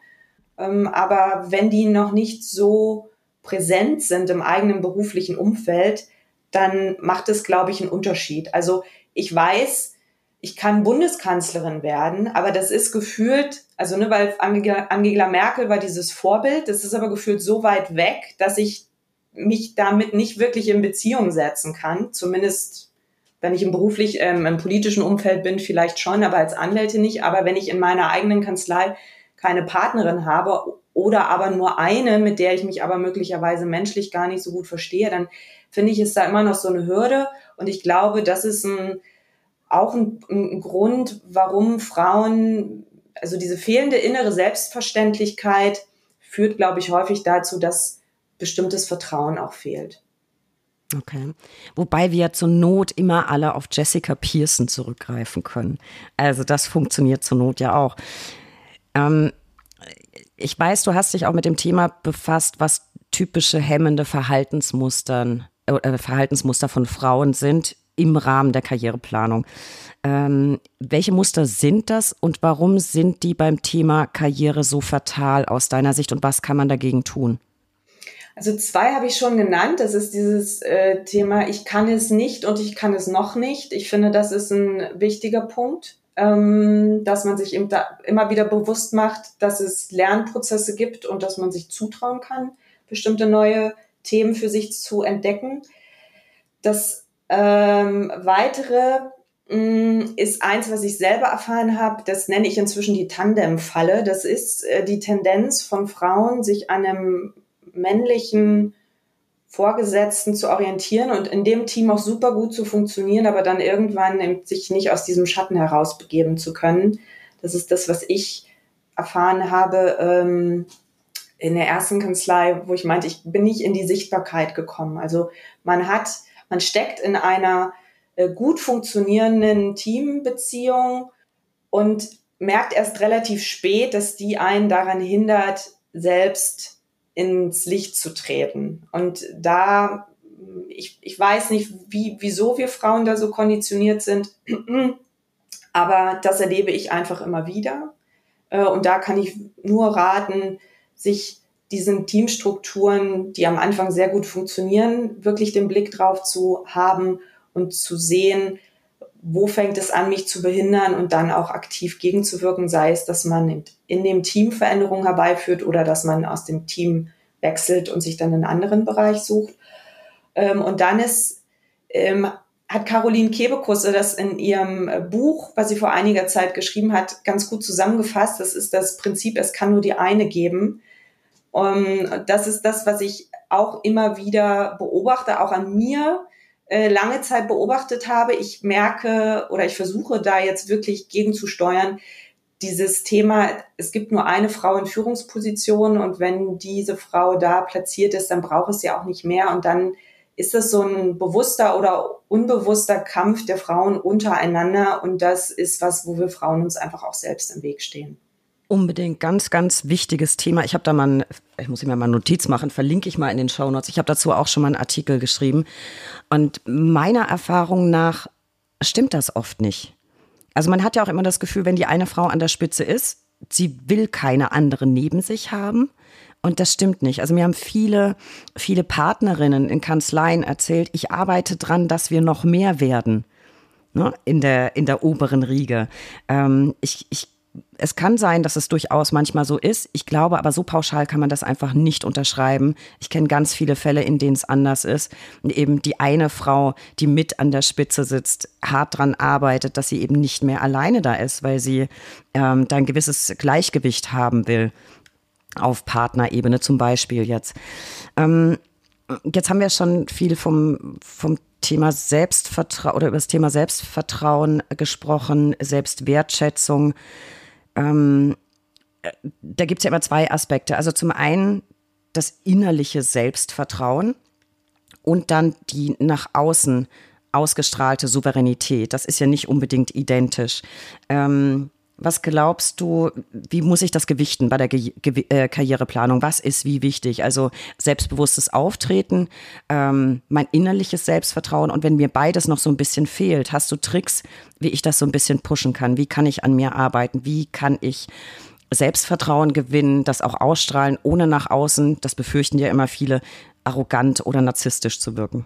aber wenn die noch nicht so präsent sind im eigenen beruflichen Umfeld, dann macht es, glaube ich, einen Unterschied. Also ich weiß, ich kann Bundeskanzlerin werden, aber das ist gefühlt, also ne, weil Angela, Merkel war dieses Vorbild, das ist aber gefühlt so weit weg, dass ich mich damit nicht wirklich in Beziehung setzen kann. Zumindest, wenn ich im beruflich, ähm, im politischen Umfeld bin, vielleicht schon, aber als Anwältin nicht. Aber wenn ich in meiner eigenen Kanzlei keine Partnerin habe oder aber nur eine, mit der ich mich aber möglicherweise menschlich gar nicht so gut verstehe, dann finde ich, ist da immer noch so eine Hürde. Und ich glaube, das ist ein, auch ein, ein Grund, warum Frauen, also diese fehlende innere Selbstverständlichkeit führt, glaube ich, häufig dazu, dass bestimmtes Vertrauen auch fehlt. Okay. Wobei wir zur Not immer alle auf Jessica Pearson zurückgreifen können. Also das funktioniert zur Not ja auch. Ähm, ich weiß, du hast dich auch mit dem Thema befasst, was typische hemmende Verhaltensmustern, äh, Verhaltensmuster von Frauen sind im Rahmen der Karriereplanung. Ähm, welche Muster sind das und warum sind die beim Thema Karriere so fatal aus deiner Sicht und was kann man dagegen tun? Also zwei habe ich schon genannt. Das ist dieses äh, Thema, ich kann es nicht und ich kann es noch nicht. Ich finde, das ist ein wichtiger Punkt, ähm, dass man sich immer wieder bewusst macht, dass es Lernprozesse gibt und dass man sich zutrauen kann, bestimmte neue Themen für sich zu entdecken. Das ähm, weitere mh, mm, ist eins, was ich selber erfahren habe, das nenne ich inzwischen die Tandem-Falle. Das ist äh, die Tendenz von Frauen, sich einem männlichen Vorgesetzten zu orientieren und in dem Team auch super gut zu funktionieren, aber dann irgendwann sich nicht aus diesem Schatten herausbegeben zu können. Das ist das, was ich erfahren habe ähm, in der ersten Kanzlei, wo ich meinte, ich bin nicht in die Sichtbarkeit gekommen. Also man hat man steckt in einer äh, gut funktionierenden Teambeziehung und merkt erst relativ spät, dass die einen daran hindert, selbst ins Licht zu treten. Und da, ich, ich weiß nicht, wie, wieso wir Frauen da so konditioniert sind, *clears throat* aber das erlebe ich einfach immer wieder. Äh, und da kann ich nur raten, sich diesen Teamstrukturen, die am Anfang sehr gut funktionieren, wirklich den Blick drauf zu haben und zu sehen, wo fängt es an, mich zu behindern und dann auch aktiv gegenzuwirken, sei es, dass man in dem Team Veränderungen herbeiführt oder dass man aus dem Team wechselt und sich dann einen anderen Bereich sucht. Ähm, und dann ist, ähm, hat Caroline Kebekusse das in ihrem Buch, was sie vor einiger Zeit geschrieben hat, ganz gut zusammengefasst. Das ist das Prinzip, es kann nur die eine geben. Und das ist das, was ich auch immer wieder beobachte, auch an mir äh, lange Zeit beobachtet habe. Ich merke oder ich versuche da jetzt wirklich gegenzusteuern, dieses Thema, es gibt nur eine Frau in Führungsposition und wenn diese Frau da platziert ist, dann braucht es ja auch nicht mehr und dann ist das so ein bewusster oder unbewusster Kampf der Frauen untereinander und das ist was, wo wir Frauen uns einfach auch selbst im Weg stehen. Unbedingt, ganz, ganz wichtiges Thema. Ich habe da mal, ein, ich muss mir mal eine Notiz machen, verlinke ich mal in den Show Notes. Ich habe dazu auch schon mal einen Artikel geschrieben. Und meiner Erfahrung nach stimmt das oft nicht. Also man hat ja auch immer das Gefühl, wenn die eine Frau an der Spitze ist, sie will keine andere neben sich haben. Und das stimmt nicht. Also mir haben viele, viele Partnerinnen in Kanzleien erzählt, ich arbeite dran, dass wir noch mehr werden ne, in, der, in der oberen Riege. Ähm, ich, ich es kann sein, dass es durchaus manchmal so ist. Ich glaube aber, so pauschal kann man das einfach nicht unterschreiben. Ich kenne ganz viele Fälle, in denen es anders ist. Und eben die eine Frau, die mit an der Spitze sitzt, hart dran arbeitet, dass sie eben nicht mehr alleine da ist, weil sie ähm, da ein gewisses Gleichgewicht haben will. Auf Partnerebene zum Beispiel jetzt. Ähm, jetzt haben wir schon viel vom, vom Thema Selbstvertrauen oder über das Thema Selbstvertrauen gesprochen, Selbstwertschätzung ähm, da gibt es ja immer zwei Aspekte. Also zum einen das innerliche Selbstvertrauen und dann die nach außen ausgestrahlte Souveränität. Das ist ja nicht unbedingt identisch. Ähm, was glaubst du, wie muss ich das gewichten bei der Ge Ge äh, Karriereplanung? Was ist wie wichtig? Also selbstbewusstes Auftreten, ähm, mein innerliches Selbstvertrauen und wenn mir beides noch so ein bisschen fehlt, hast du Tricks, wie ich das so ein bisschen pushen kann? Wie kann ich an mir arbeiten? Wie kann ich Selbstvertrauen gewinnen, das auch ausstrahlen, ohne nach außen, das befürchten ja immer viele, arrogant oder narzisstisch zu wirken?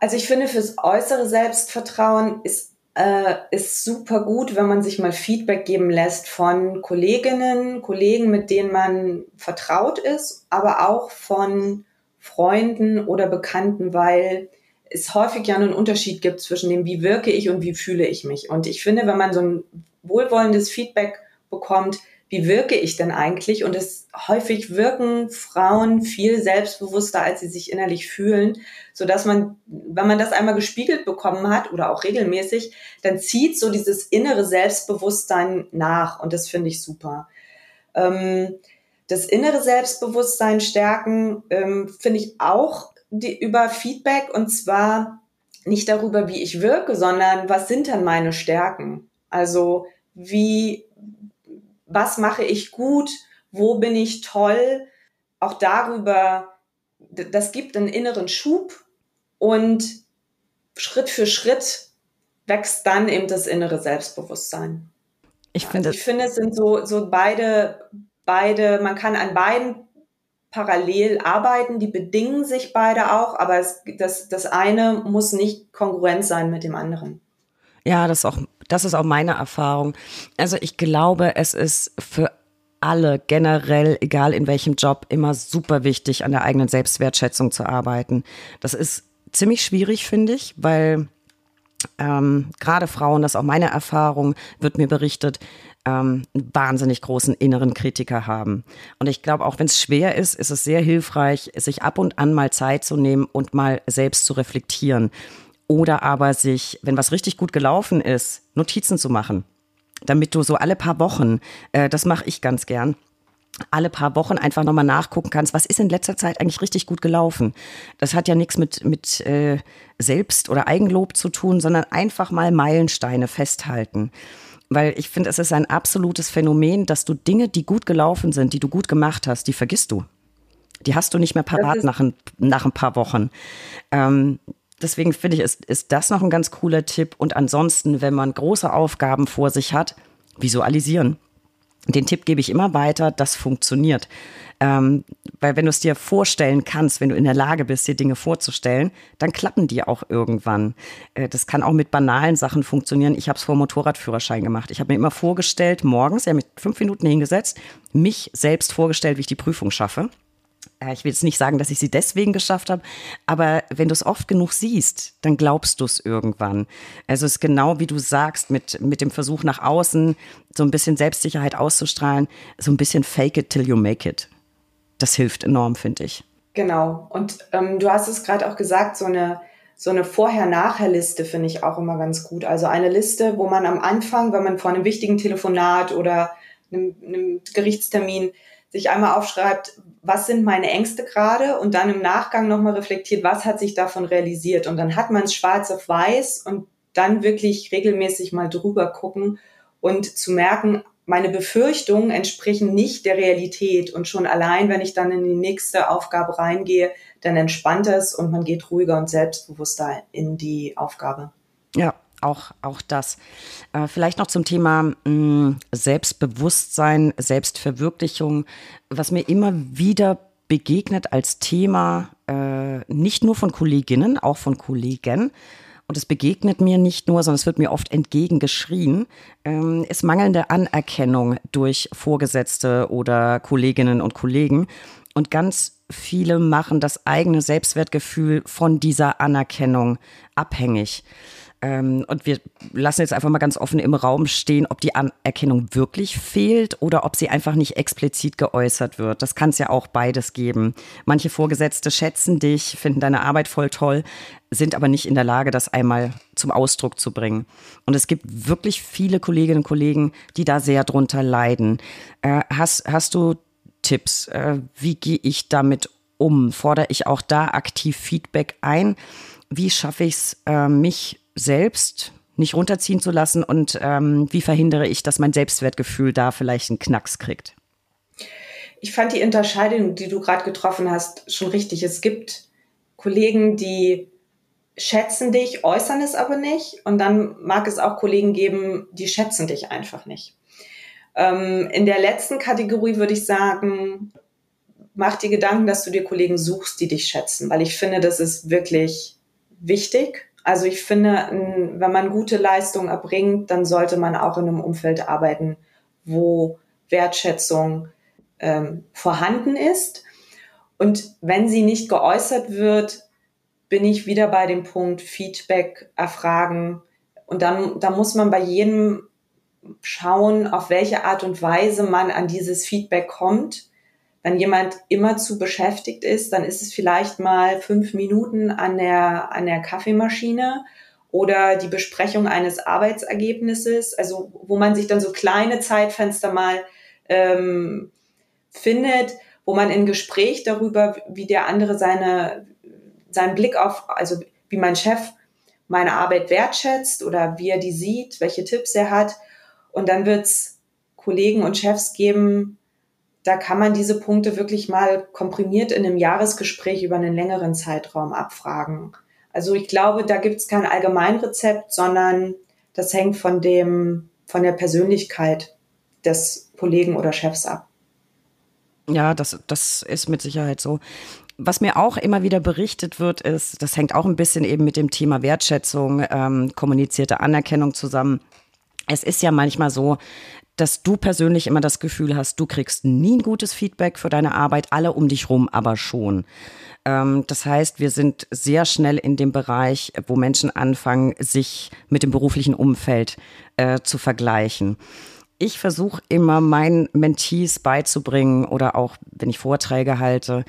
Also ich finde, fürs äußere Selbstvertrauen ist äh, ist super gut, wenn man sich mal Feedback geben lässt von Kolleginnen, Kollegen, mit denen man vertraut ist, aber auch von Freunden oder Bekannten, weil es häufig ja einen Unterschied gibt zwischen dem, wie wirke ich und wie fühle ich mich. Und ich finde, wenn man so ein wohlwollendes Feedback bekommt, wie wirke ich denn eigentlich? Und es häufig wirken Frauen viel selbstbewusster, als sie sich innerlich fühlen, so dass man, wenn man das einmal gespiegelt bekommen hat oder auch regelmäßig, dann zieht so dieses innere Selbstbewusstsein nach. Und das finde ich super. Ähm, das innere Selbstbewusstsein stärken ähm, finde ich auch die, über Feedback und zwar nicht darüber, wie ich wirke, sondern was sind dann meine Stärken? Also wie was mache ich gut, wo bin ich toll, auch darüber, das gibt einen inneren Schub und Schritt für Schritt wächst dann eben das innere Selbstbewusstsein. Ich finde, also ich finde, es sind so, so beide, beide, man kann an beiden parallel arbeiten, die bedingen sich beide auch, aber es, das, das eine muss nicht kongruent sein mit dem anderen. Ja, das ist auch, das ist auch meine Erfahrung. Also ich glaube, es ist für alle generell, egal in welchem Job, immer super wichtig, an der eigenen Selbstwertschätzung zu arbeiten. Das ist ziemlich schwierig, finde ich, weil ähm, gerade Frauen, das ist auch meine Erfahrung, wird mir berichtet, ähm, einen wahnsinnig großen inneren Kritiker haben. Und ich glaube, auch wenn es schwer ist, ist es sehr hilfreich, sich ab und an mal Zeit zu nehmen und mal selbst zu reflektieren. Oder aber sich, wenn was richtig gut gelaufen ist, Notizen zu machen. Damit du so alle paar Wochen, äh, das mache ich ganz gern, alle paar Wochen einfach nochmal nachgucken kannst, was ist in letzter Zeit eigentlich richtig gut gelaufen. Das hat ja nichts mit, mit äh, Selbst- oder Eigenlob zu tun, sondern einfach mal Meilensteine festhalten. Weil ich finde, es ist ein absolutes Phänomen, dass du Dinge, die gut gelaufen sind, die du gut gemacht hast, die vergisst du. Die hast du nicht mehr parat nach ein, nach ein paar Wochen. Ähm, deswegen finde ich, ist, ist das noch ein ganz cooler Tipp. Und ansonsten, wenn man große Aufgaben vor sich hat, visualisieren. Den Tipp gebe ich immer weiter, das funktioniert. Ähm, weil wenn du es dir vorstellen kannst, wenn du in der Lage bist, dir Dinge vorzustellen, dann klappen die auch irgendwann. Äh, das kann auch mit banalen Sachen funktionieren. Ich habe es vor Motorradführerschein gemacht. Ich habe mir immer vorgestellt, morgens, ja mit fünf Minuten hingesetzt, mich selbst vorgestellt, wie ich die Prüfung schaffe. Äh, ich will jetzt nicht sagen, dass ich sie deswegen geschafft habe, aber wenn du es oft genug siehst, dann glaubst du es irgendwann. Also es ist genau wie du sagst, mit, mit dem Versuch nach außen so ein bisschen Selbstsicherheit auszustrahlen, so ein bisschen fake it till you make it. Das hilft enorm, finde ich. Genau. Und ähm, du hast es gerade auch gesagt, so eine, so eine Vorher-Nachher-Liste finde ich auch immer ganz gut. Also eine Liste, wo man am Anfang, wenn man vor einem wichtigen Telefonat oder einem, einem Gerichtstermin sich einmal aufschreibt, was sind meine Ängste gerade und dann im Nachgang nochmal reflektiert, was hat sich davon realisiert. Und dann hat man es schwarz auf weiß und dann wirklich regelmäßig mal drüber gucken und zu merken, meine Befürchtungen entsprechen nicht der Realität. Und schon allein, wenn ich dann in die nächste Aufgabe reingehe, dann entspannt es und man geht ruhiger und selbstbewusster in die Aufgabe. Ja, auch, auch das. Äh, vielleicht noch zum Thema mh, mm, Selbstbewusstsein, Selbstverwirklichung, was mir immer wieder begegnet als Thema, äh, nicht nur von Kolleginnen, auch von Kollegen. Und es begegnet mir nicht nur, sondern es wird mir oft entgegengeschrien, ähm, ist mangelnde Anerkennung durch Vorgesetzte oder Kolleginnen und Kollegen. Und ganz viele machen das eigene Selbstwertgefühl von dieser Anerkennung abhängig. Ähm, und wir lassen jetzt einfach mal ganz offen im Raum stehen, ob die Anerkennung wirklich fehlt oder ob sie einfach nicht explizit geäußert wird. Das kann es ja auch beides geben. Manche Vorgesetzte schätzen dich, finden deine Arbeit voll toll, sind aber nicht in der Lage, das einmal zum Ausdruck zu bringen. Und es gibt wirklich viele Kolleginnen und Kollegen, die da sehr drunter leiden. Äh, hast, hast du Tipps? Äh, wie gehe ich damit um? Fordere ich auch da aktiv Feedback ein? Wie schaffe ich es, äh, mich selbst nicht runterziehen zu lassen und ähm, wie verhindere ich, dass mein Selbstwertgefühl da vielleicht einen Knacks kriegt? Ich fand die Unterscheidung, die du gerade getroffen hast, schon richtig. Es gibt Kollegen, die schätzen dich, äußern es aber nicht. Und dann mag es auch Kollegen geben, die schätzen dich einfach nicht. Ähm, in der letzten Kategorie würde ich sagen, mach dir Gedanken, dass du dir Kollegen suchst, die dich schätzen, weil ich finde, das ist wirklich wichtig also ich finde, wenn man gute Leistung erbringt, dann sollte man auch in einem Umfeld arbeiten, wo Wertschätzung ähm, vorhanden ist. Und wenn sie nicht geäußert wird, bin ich wieder bei dem Punkt Feedback erfragen. Und dann, da muss man bei jedem schauen, auf welche Art und Weise man an dieses Feedback kommt wenn jemand immer zu beschäftigt ist, dann ist es vielleicht mal fünf Minuten an der, an der Kaffeemaschine oder die Besprechung eines Arbeitsergebnisses, also wo man sich dann so kleine Zeitfenster mal ähm, findet, wo man in Gespräch darüber, wie der andere seine, seinen Blick auf, also wie mein Chef meine Arbeit wertschätzt oder wie er die sieht, welche Tipps er hat. Und dann wird es Kollegen und Chefs geben, da kann man diese Punkte wirklich mal komprimiert in einem Jahresgespräch über einen längeren Zeitraum abfragen. Also ich glaube, da gibt es kein Allgemeinrezept, sondern das hängt von dem, von der Persönlichkeit des Kollegen oder Chefs ab. Ja, das, das ist mit Sicherheit so. Was mir auch immer wieder berichtet wird, ist, das hängt auch ein bisschen eben mit dem Thema Wertschätzung, ähm, kommunizierte Anerkennung zusammen. Es ist ja manchmal so, dass du persönlich immer das Gefühl hast, du kriegst nie ein gutes Feedback für deine Arbeit, alle um dich rum aber schon. Ähm, das heißt, wir sind sehr schnell in dem Bereich, wo Menschen anfangen, sich mit dem beruflichen Umfeld äh, zu vergleichen. Ich versuche immer meinen Mentees beizubringen oder auch wenn ich Vorträge halte,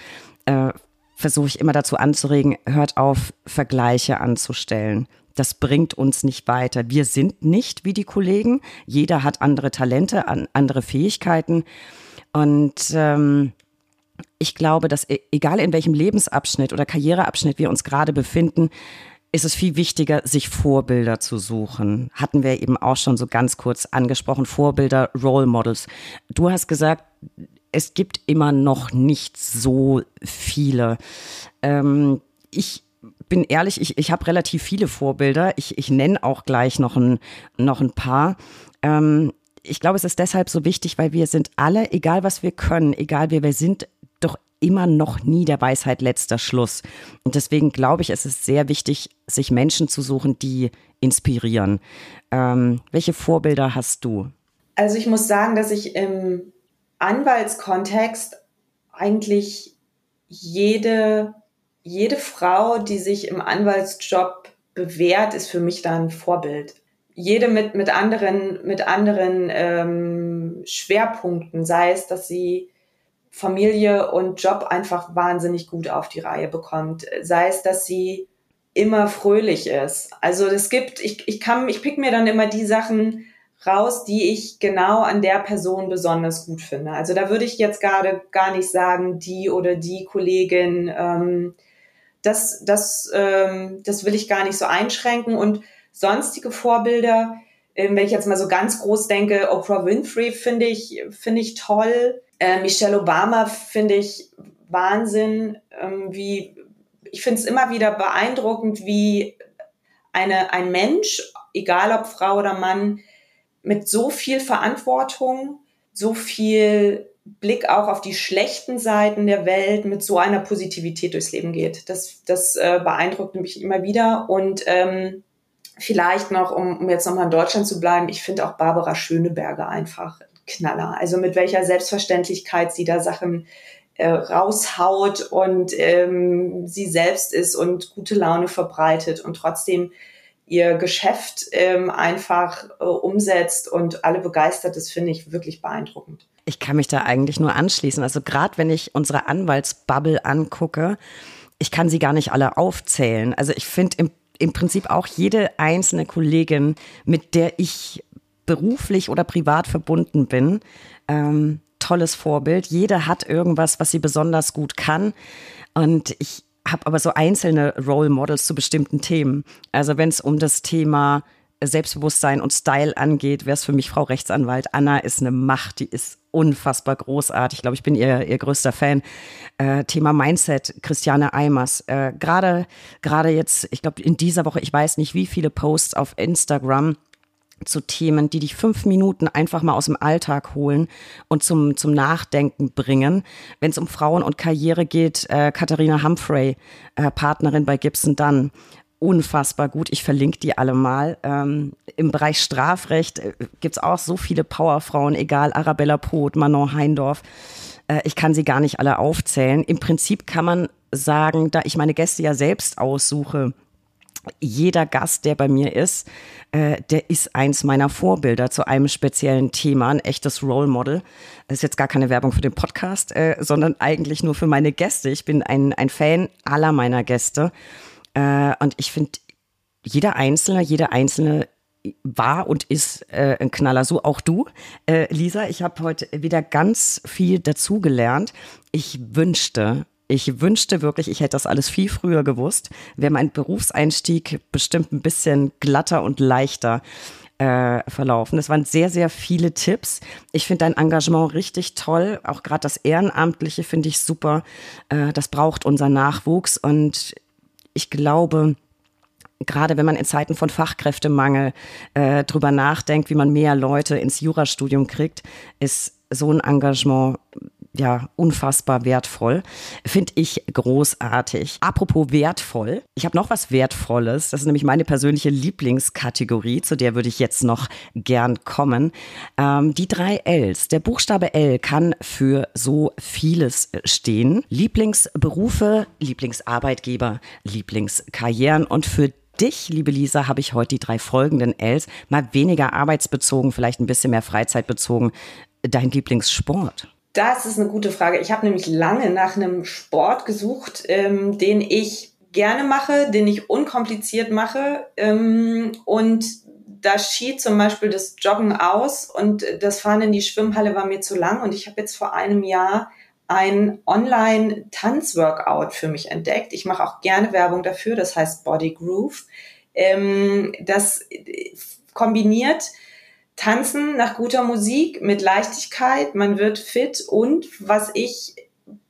äh, versuche ich immer dazu anzuregen, hört auf, Vergleiche anzustellen das bringt uns nicht weiter. Wir sind nicht wie die Kollegen. Jeder hat andere Talente, andere Fähigkeiten. Und ähm, ich glaube, dass e-, egal in welchem Lebensabschnitt oder Karriereabschnitt wir uns gerade befinden, ist es viel wichtiger, sich Vorbilder zu suchen. Hatten wir eben auch schon so ganz kurz angesprochen, Vorbilder, Role Models. Du hast gesagt, es gibt immer noch nicht so viele. Ähm, ich bin ehrlich, ich, ich habe relativ viele Vorbilder. Ich, ich nenne auch gleich noch ein, noch ein paar. Ähm, ich glaube, es ist deshalb so wichtig, weil wir sind alle, egal was wir können, egal wer wir sind, doch immer noch nie der Weisheit letzter Schluss. Und deswegen glaube ich, es ist sehr wichtig, sich Menschen zu suchen, die inspirieren. Ähm, welche Vorbilder hast du? Also ich muss sagen, dass ich im Anwaltskontext eigentlich jede jede Frau, die sich im Anwaltsjob bewährt, ist für mich da ein Vorbild. Jede mit, mit anderen, mit anderen ähm, Schwerpunkten, sei es, dass sie Familie und Job einfach wahnsinnig gut auf die Reihe bekommt, sei es, dass sie immer fröhlich ist. Also es gibt, ich, ich kann, ich pick mir dann immer die Sachen raus, die ich genau an der Person besonders gut finde. Also da würde ich jetzt gerade gar nicht sagen, die oder die Kollegin ähm, das, das, ähm, das will ich gar nicht so einschränken. Und sonstige Vorbilder, Ähm, wenn ich jetzt mal so ganz groß denke, Oprah Winfrey finde ich, finde ich toll. Äh, Michelle Obama finde ich Wahnsinn, ähm, wie, ich finde es immer wieder beeindruckend, wie eine, ein Mensch, egal ob Frau oder Mann, mit so viel Verantwortung, so viel Blick auch auf die schlechten Seiten der Welt mit so einer Positivität durchs Leben geht. Das, das äh, beeindruckt mich immer wieder. Und ähm, vielleicht noch, um, um jetzt nochmal in Deutschland zu bleiben, ich finde auch Barbara Schöneberger einfach Knaller. Also mit welcher Selbstverständlichkeit sie da Sachen äh, raushaut und ähm, sie selbst ist und gute Laune verbreitet und trotzdem ihr Geschäft ähm, einfach äh, umsetzt und alle begeistert, das finde ich wirklich beeindruckend. Ich kann mich da eigentlich nur anschließen. Also gerade wenn ich unsere Anwaltsbubble angucke, ich kann sie gar nicht alle aufzählen. Also ich finde im, im Prinzip auch jede einzelne Kollegin, mit der ich beruflich oder privat verbunden bin, ähm, tolles Vorbild. Jede hat irgendwas, was sie besonders gut kann. Und ich habe aber so einzelne Role Models zu bestimmten Themen. Also wenn es um das Thema Selbstbewusstsein und Style angeht, wäre es für mich Frau Rechtsanwalt. Anna ist eine Macht, die ist unfassbar großartig. Ich glaube, ich bin ihr, ihr größter Fan. Äh, Thema Mindset, Christiane Eimers. Äh, Gerade gerade jetzt, ich glaube, in dieser Woche, ich weiß nicht, wie viele Posts auf Instagram zu Themen, die dich fünf Minuten einfach mal aus dem Alltag holen und zum, zum Nachdenken bringen. Wenn es um Frauen und Karriere geht, äh, Katharina Humphrey, äh, Partnerin bei Gibson Dunn, unfassbar gut. Ich verlinke die alle mal. Ähm, Im Bereich Strafrecht äh, gibt's auch so viele Powerfrauen, egal Arabella Poth, Manon Heindorf. Äh, ich kann sie gar nicht alle aufzählen. Im Prinzip kann man sagen, da ich meine Gäste ja selbst aussuche, jeder Gast, der bei mir ist, äh, der ist eins meiner Vorbilder zu einem speziellen Thema, ein echtes Role Model. Das ist jetzt gar keine Werbung für den Podcast, äh, sondern eigentlich nur für meine Gäste. Ich bin ein, ein Fan aller meiner Gäste. Äh, und ich finde, jeder Einzelne, jede Einzelne war und ist äh, ein Knaller. So auch du, äh, Lisa. Ich habe heute wieder ganz viel dazugelernt. Ich wünschte, ich wünschte wirklich, ich hätte das alles viel früher gewusst. Wäre mein Berufseinstieg bestimmt ein bisschen glatter und leichter äh, verlaufen. Es waren sehr, sehr viele Tipps. Ich finde dein Engagement richtig toll. Auch gerade das Ehrenamtliche finde ich super. Äh, das braucht unser Nachwuchs. Und ich glaube, gerade wenn man in Zeiten von Fachkräftemangel äh, drüber nachdenkt, wie man mehr Leute ins Jurastudium kriegt, ist so ein Engagement ja unfassbar wertvoll. Finde ich großartig. Apropos wertvoll, ich habe noch was Wertvolles. Das ist nämlich meine persönliche Lieblingskategorie, zu der würde ich jetzt noch gern kommen. Ähm, die drei Ls. Der Buchstabe L kann für so vieles stehen. Lieblingsberufe, Lieblingsarbeitgeber, Lieblingskarrieren und für dich, liebe Lisa, habe ich heute die drei folgenden Ls, mal weniger arbeitsbezogen, vielleicht ein bisschen mehr freizeitbezogen. Dein Lieblingssport? Das ist eine gute Frage. Ich habe nämlich lange nach einem Sport gesucht, ähm, den ich gerne mache, den ich unkompliziert mache. Ähm, und da schied zum Beispiel das Joggen aus und das Fahren in die Schwimmhalle war mir zu lang. Und ich habe jetzt vor einem Jahr ein Online-Tanzworkout für mich entdeckt. Ich mache auch gerne Werbung dafür, das heißt Body Groove. Ähm, das kombiniert Tanzen nach guter Musik mit Leichtigkeit, man wird fit und was ich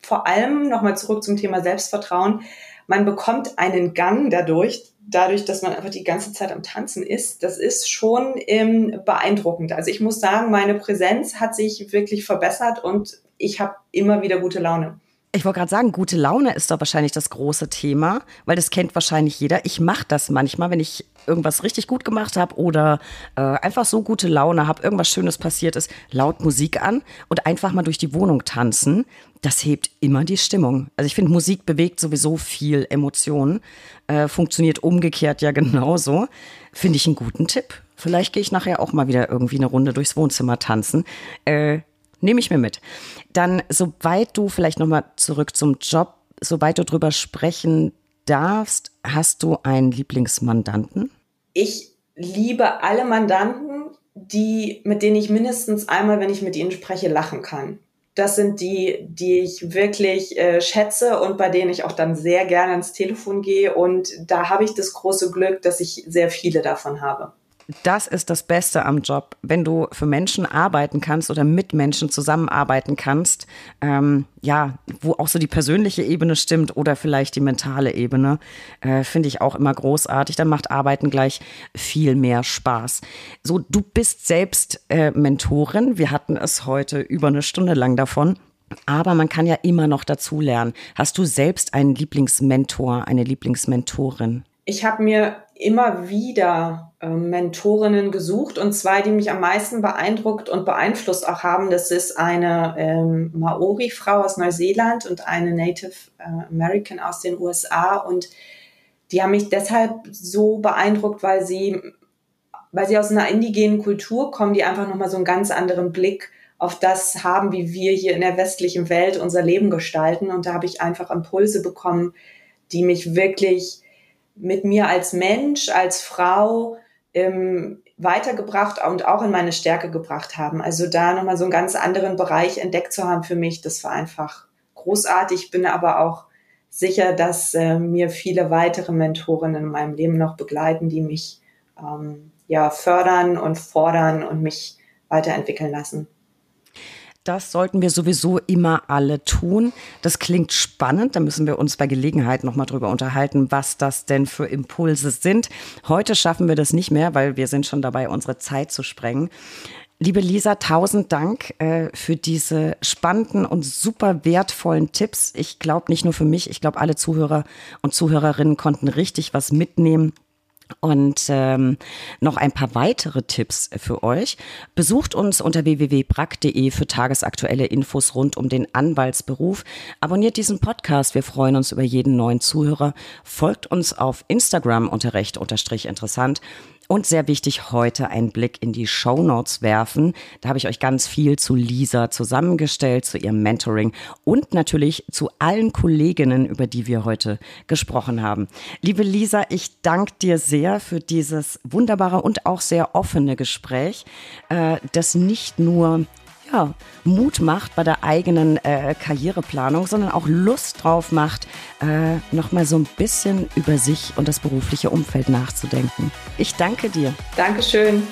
vor allem nochmal zurück zum Thema Selbstvertrauen, man bekommt einen Gang dadurch, dadurch, dass man einfach die ganze Zeit am Tanzen ist. Das ist schon ähm, beeindruckend. Also ich muss sagen, meine Präsenz hat sich wirklich verbessert und ich habe immer wieder gute Laune. Ich wollte gerade sagen, gute Laune ist doch wahrscheinlich das große Thema, weil das kennt wahrscheinlich jeder. Ich mache das manchmal, wenn ich irgendwas richtig gut gemacht habe oder äh, einfach so gute Laune habe, irgendwas Schönes passiert ist, laut Musik an und einfach mal durch die Wohnung tanzen. Das hebt immer die Stimmung. Also ich finde, Musik bewegt sowieso viel Emotionen, äh, funktioniert umgekehrt ja *laughs* genauso. Finde ich einen guten Tipp. Vielleicht gehe ich nachher auch mal wieder irgendwie eine Runde durchs Wohnzimmer tanzen. Äh, Nehme ich mir mit. Dann, soweit du vielleicht nochmal zurück zum Job, soweit du drüber sprechen darfst, hast du einen Lieblingsmandanten? Ich liebe alle Mandanten, die, mit denen ich mindestens einmal, wenn ich mit ihnen spreche, lachen kann. Das sind die, die ich wirklich äh, schätze und bei denen ich auch dann sehr gerne ans Telefon gehe. Und da habe ich das große Glück, dass ich sehr viele davon habe. Das ist das Beste am Job, wenn du für Menschen arbeiten kannst oder mit Menschen zusammenarbeiten kannst, ähm, ja, wo auch so die persönliche Ebene stimmt oder vielleicht die mentale Ebene, äh, finde ich auch immer großartig. Dann macht Arbeiten gleich viel mehr Spaß. So, du bist selbst äh, Mentorin. Wir hatten es heute über eine Stunde lang davon. Aber man kann ja immer noch dazu lernen. Hast du selbst einen Lieblingsmentor, eine Lieblingsmentorin? Ich habe mir immer wieder äh, Mentorinnen gesucht und zwei, die mich am meisten beeindruckt und beeinflusst auch haben. Das ist eine ähm, Maori-Frau aus Neuseeland und eine Native äh, American aus den USA. Und die haben mich deshalb so beeindruckt, weil sie, weil sie aus einer indigenen Kultur kommen, die einfach nochmal so einen ganz anderen Blick auf das haben, wie wir hier in der westlichen Welt unser Leben gestalten. Und da habe ich einfach Impulse bekommen, die mich wirklich mit mir als Mensch, als Frau ähm, weitergebracht und auch in meine Stärke gebracht haben. Also da nochmal so einen ganz anderen Bereich entdeckt zu haben für mich, das war einfach großartig. Bin aber auch sicher, dass äh, mir viele weitere Mentorinnen in meinem Leben noch begleiten, die mich ähm, ja fördern und fordern und mich weiterentwickeln lassen. Das sollten wir sowieso immer alle tun. Das klingt spannend. Da müssen wir uns bei Gelegenheit nochmal drüber unterhalten, was das denn für Impulse sind. Heute schaffen wir das nicht mehr, weil wir sind schon dabei, unsere Zeit zu sprengen. Liebe Lisa, tausend Dank äh, für diese spannenden und super wertvollen Tipps. Ich glaube nicht nur für mich, ich glaube alle Zuhörer und Zuhörerinnen konnten richtig was mitnehmen. Und ähm, noch ein paar weitere Tipps für euch. Besucht uns unter www.brack.de für tagesaktuelle Infos rund um den Anwaltsberuf. Abonniert diesen Podcast. Wir freuen uns über jeden neuen Zuhörer. Folgt uns auf Instagram unter recht unterstrich interessant und sehr wichtig, heute einen Blick in die Show Notes werfen. Da habe ich euch ganz viel zu Lisa zusammengestellt, zu ihrem Mentoring und natürlich zu allen Kolleginnen, über die wir heute gesprochen haben. Liebe Lisa, ich danke dir sehr für dieses wunderbare und auch sehr offene Gespräch, äh, das nicht nur ja, Mut macht bei der eigenen äh, Karriereplanung, sondern auch Lust drauf macht, äh, nochmal so ein bisschen über sich und das berufliche Umfeld nachzudenken. Ich danke dir. Dankeschön.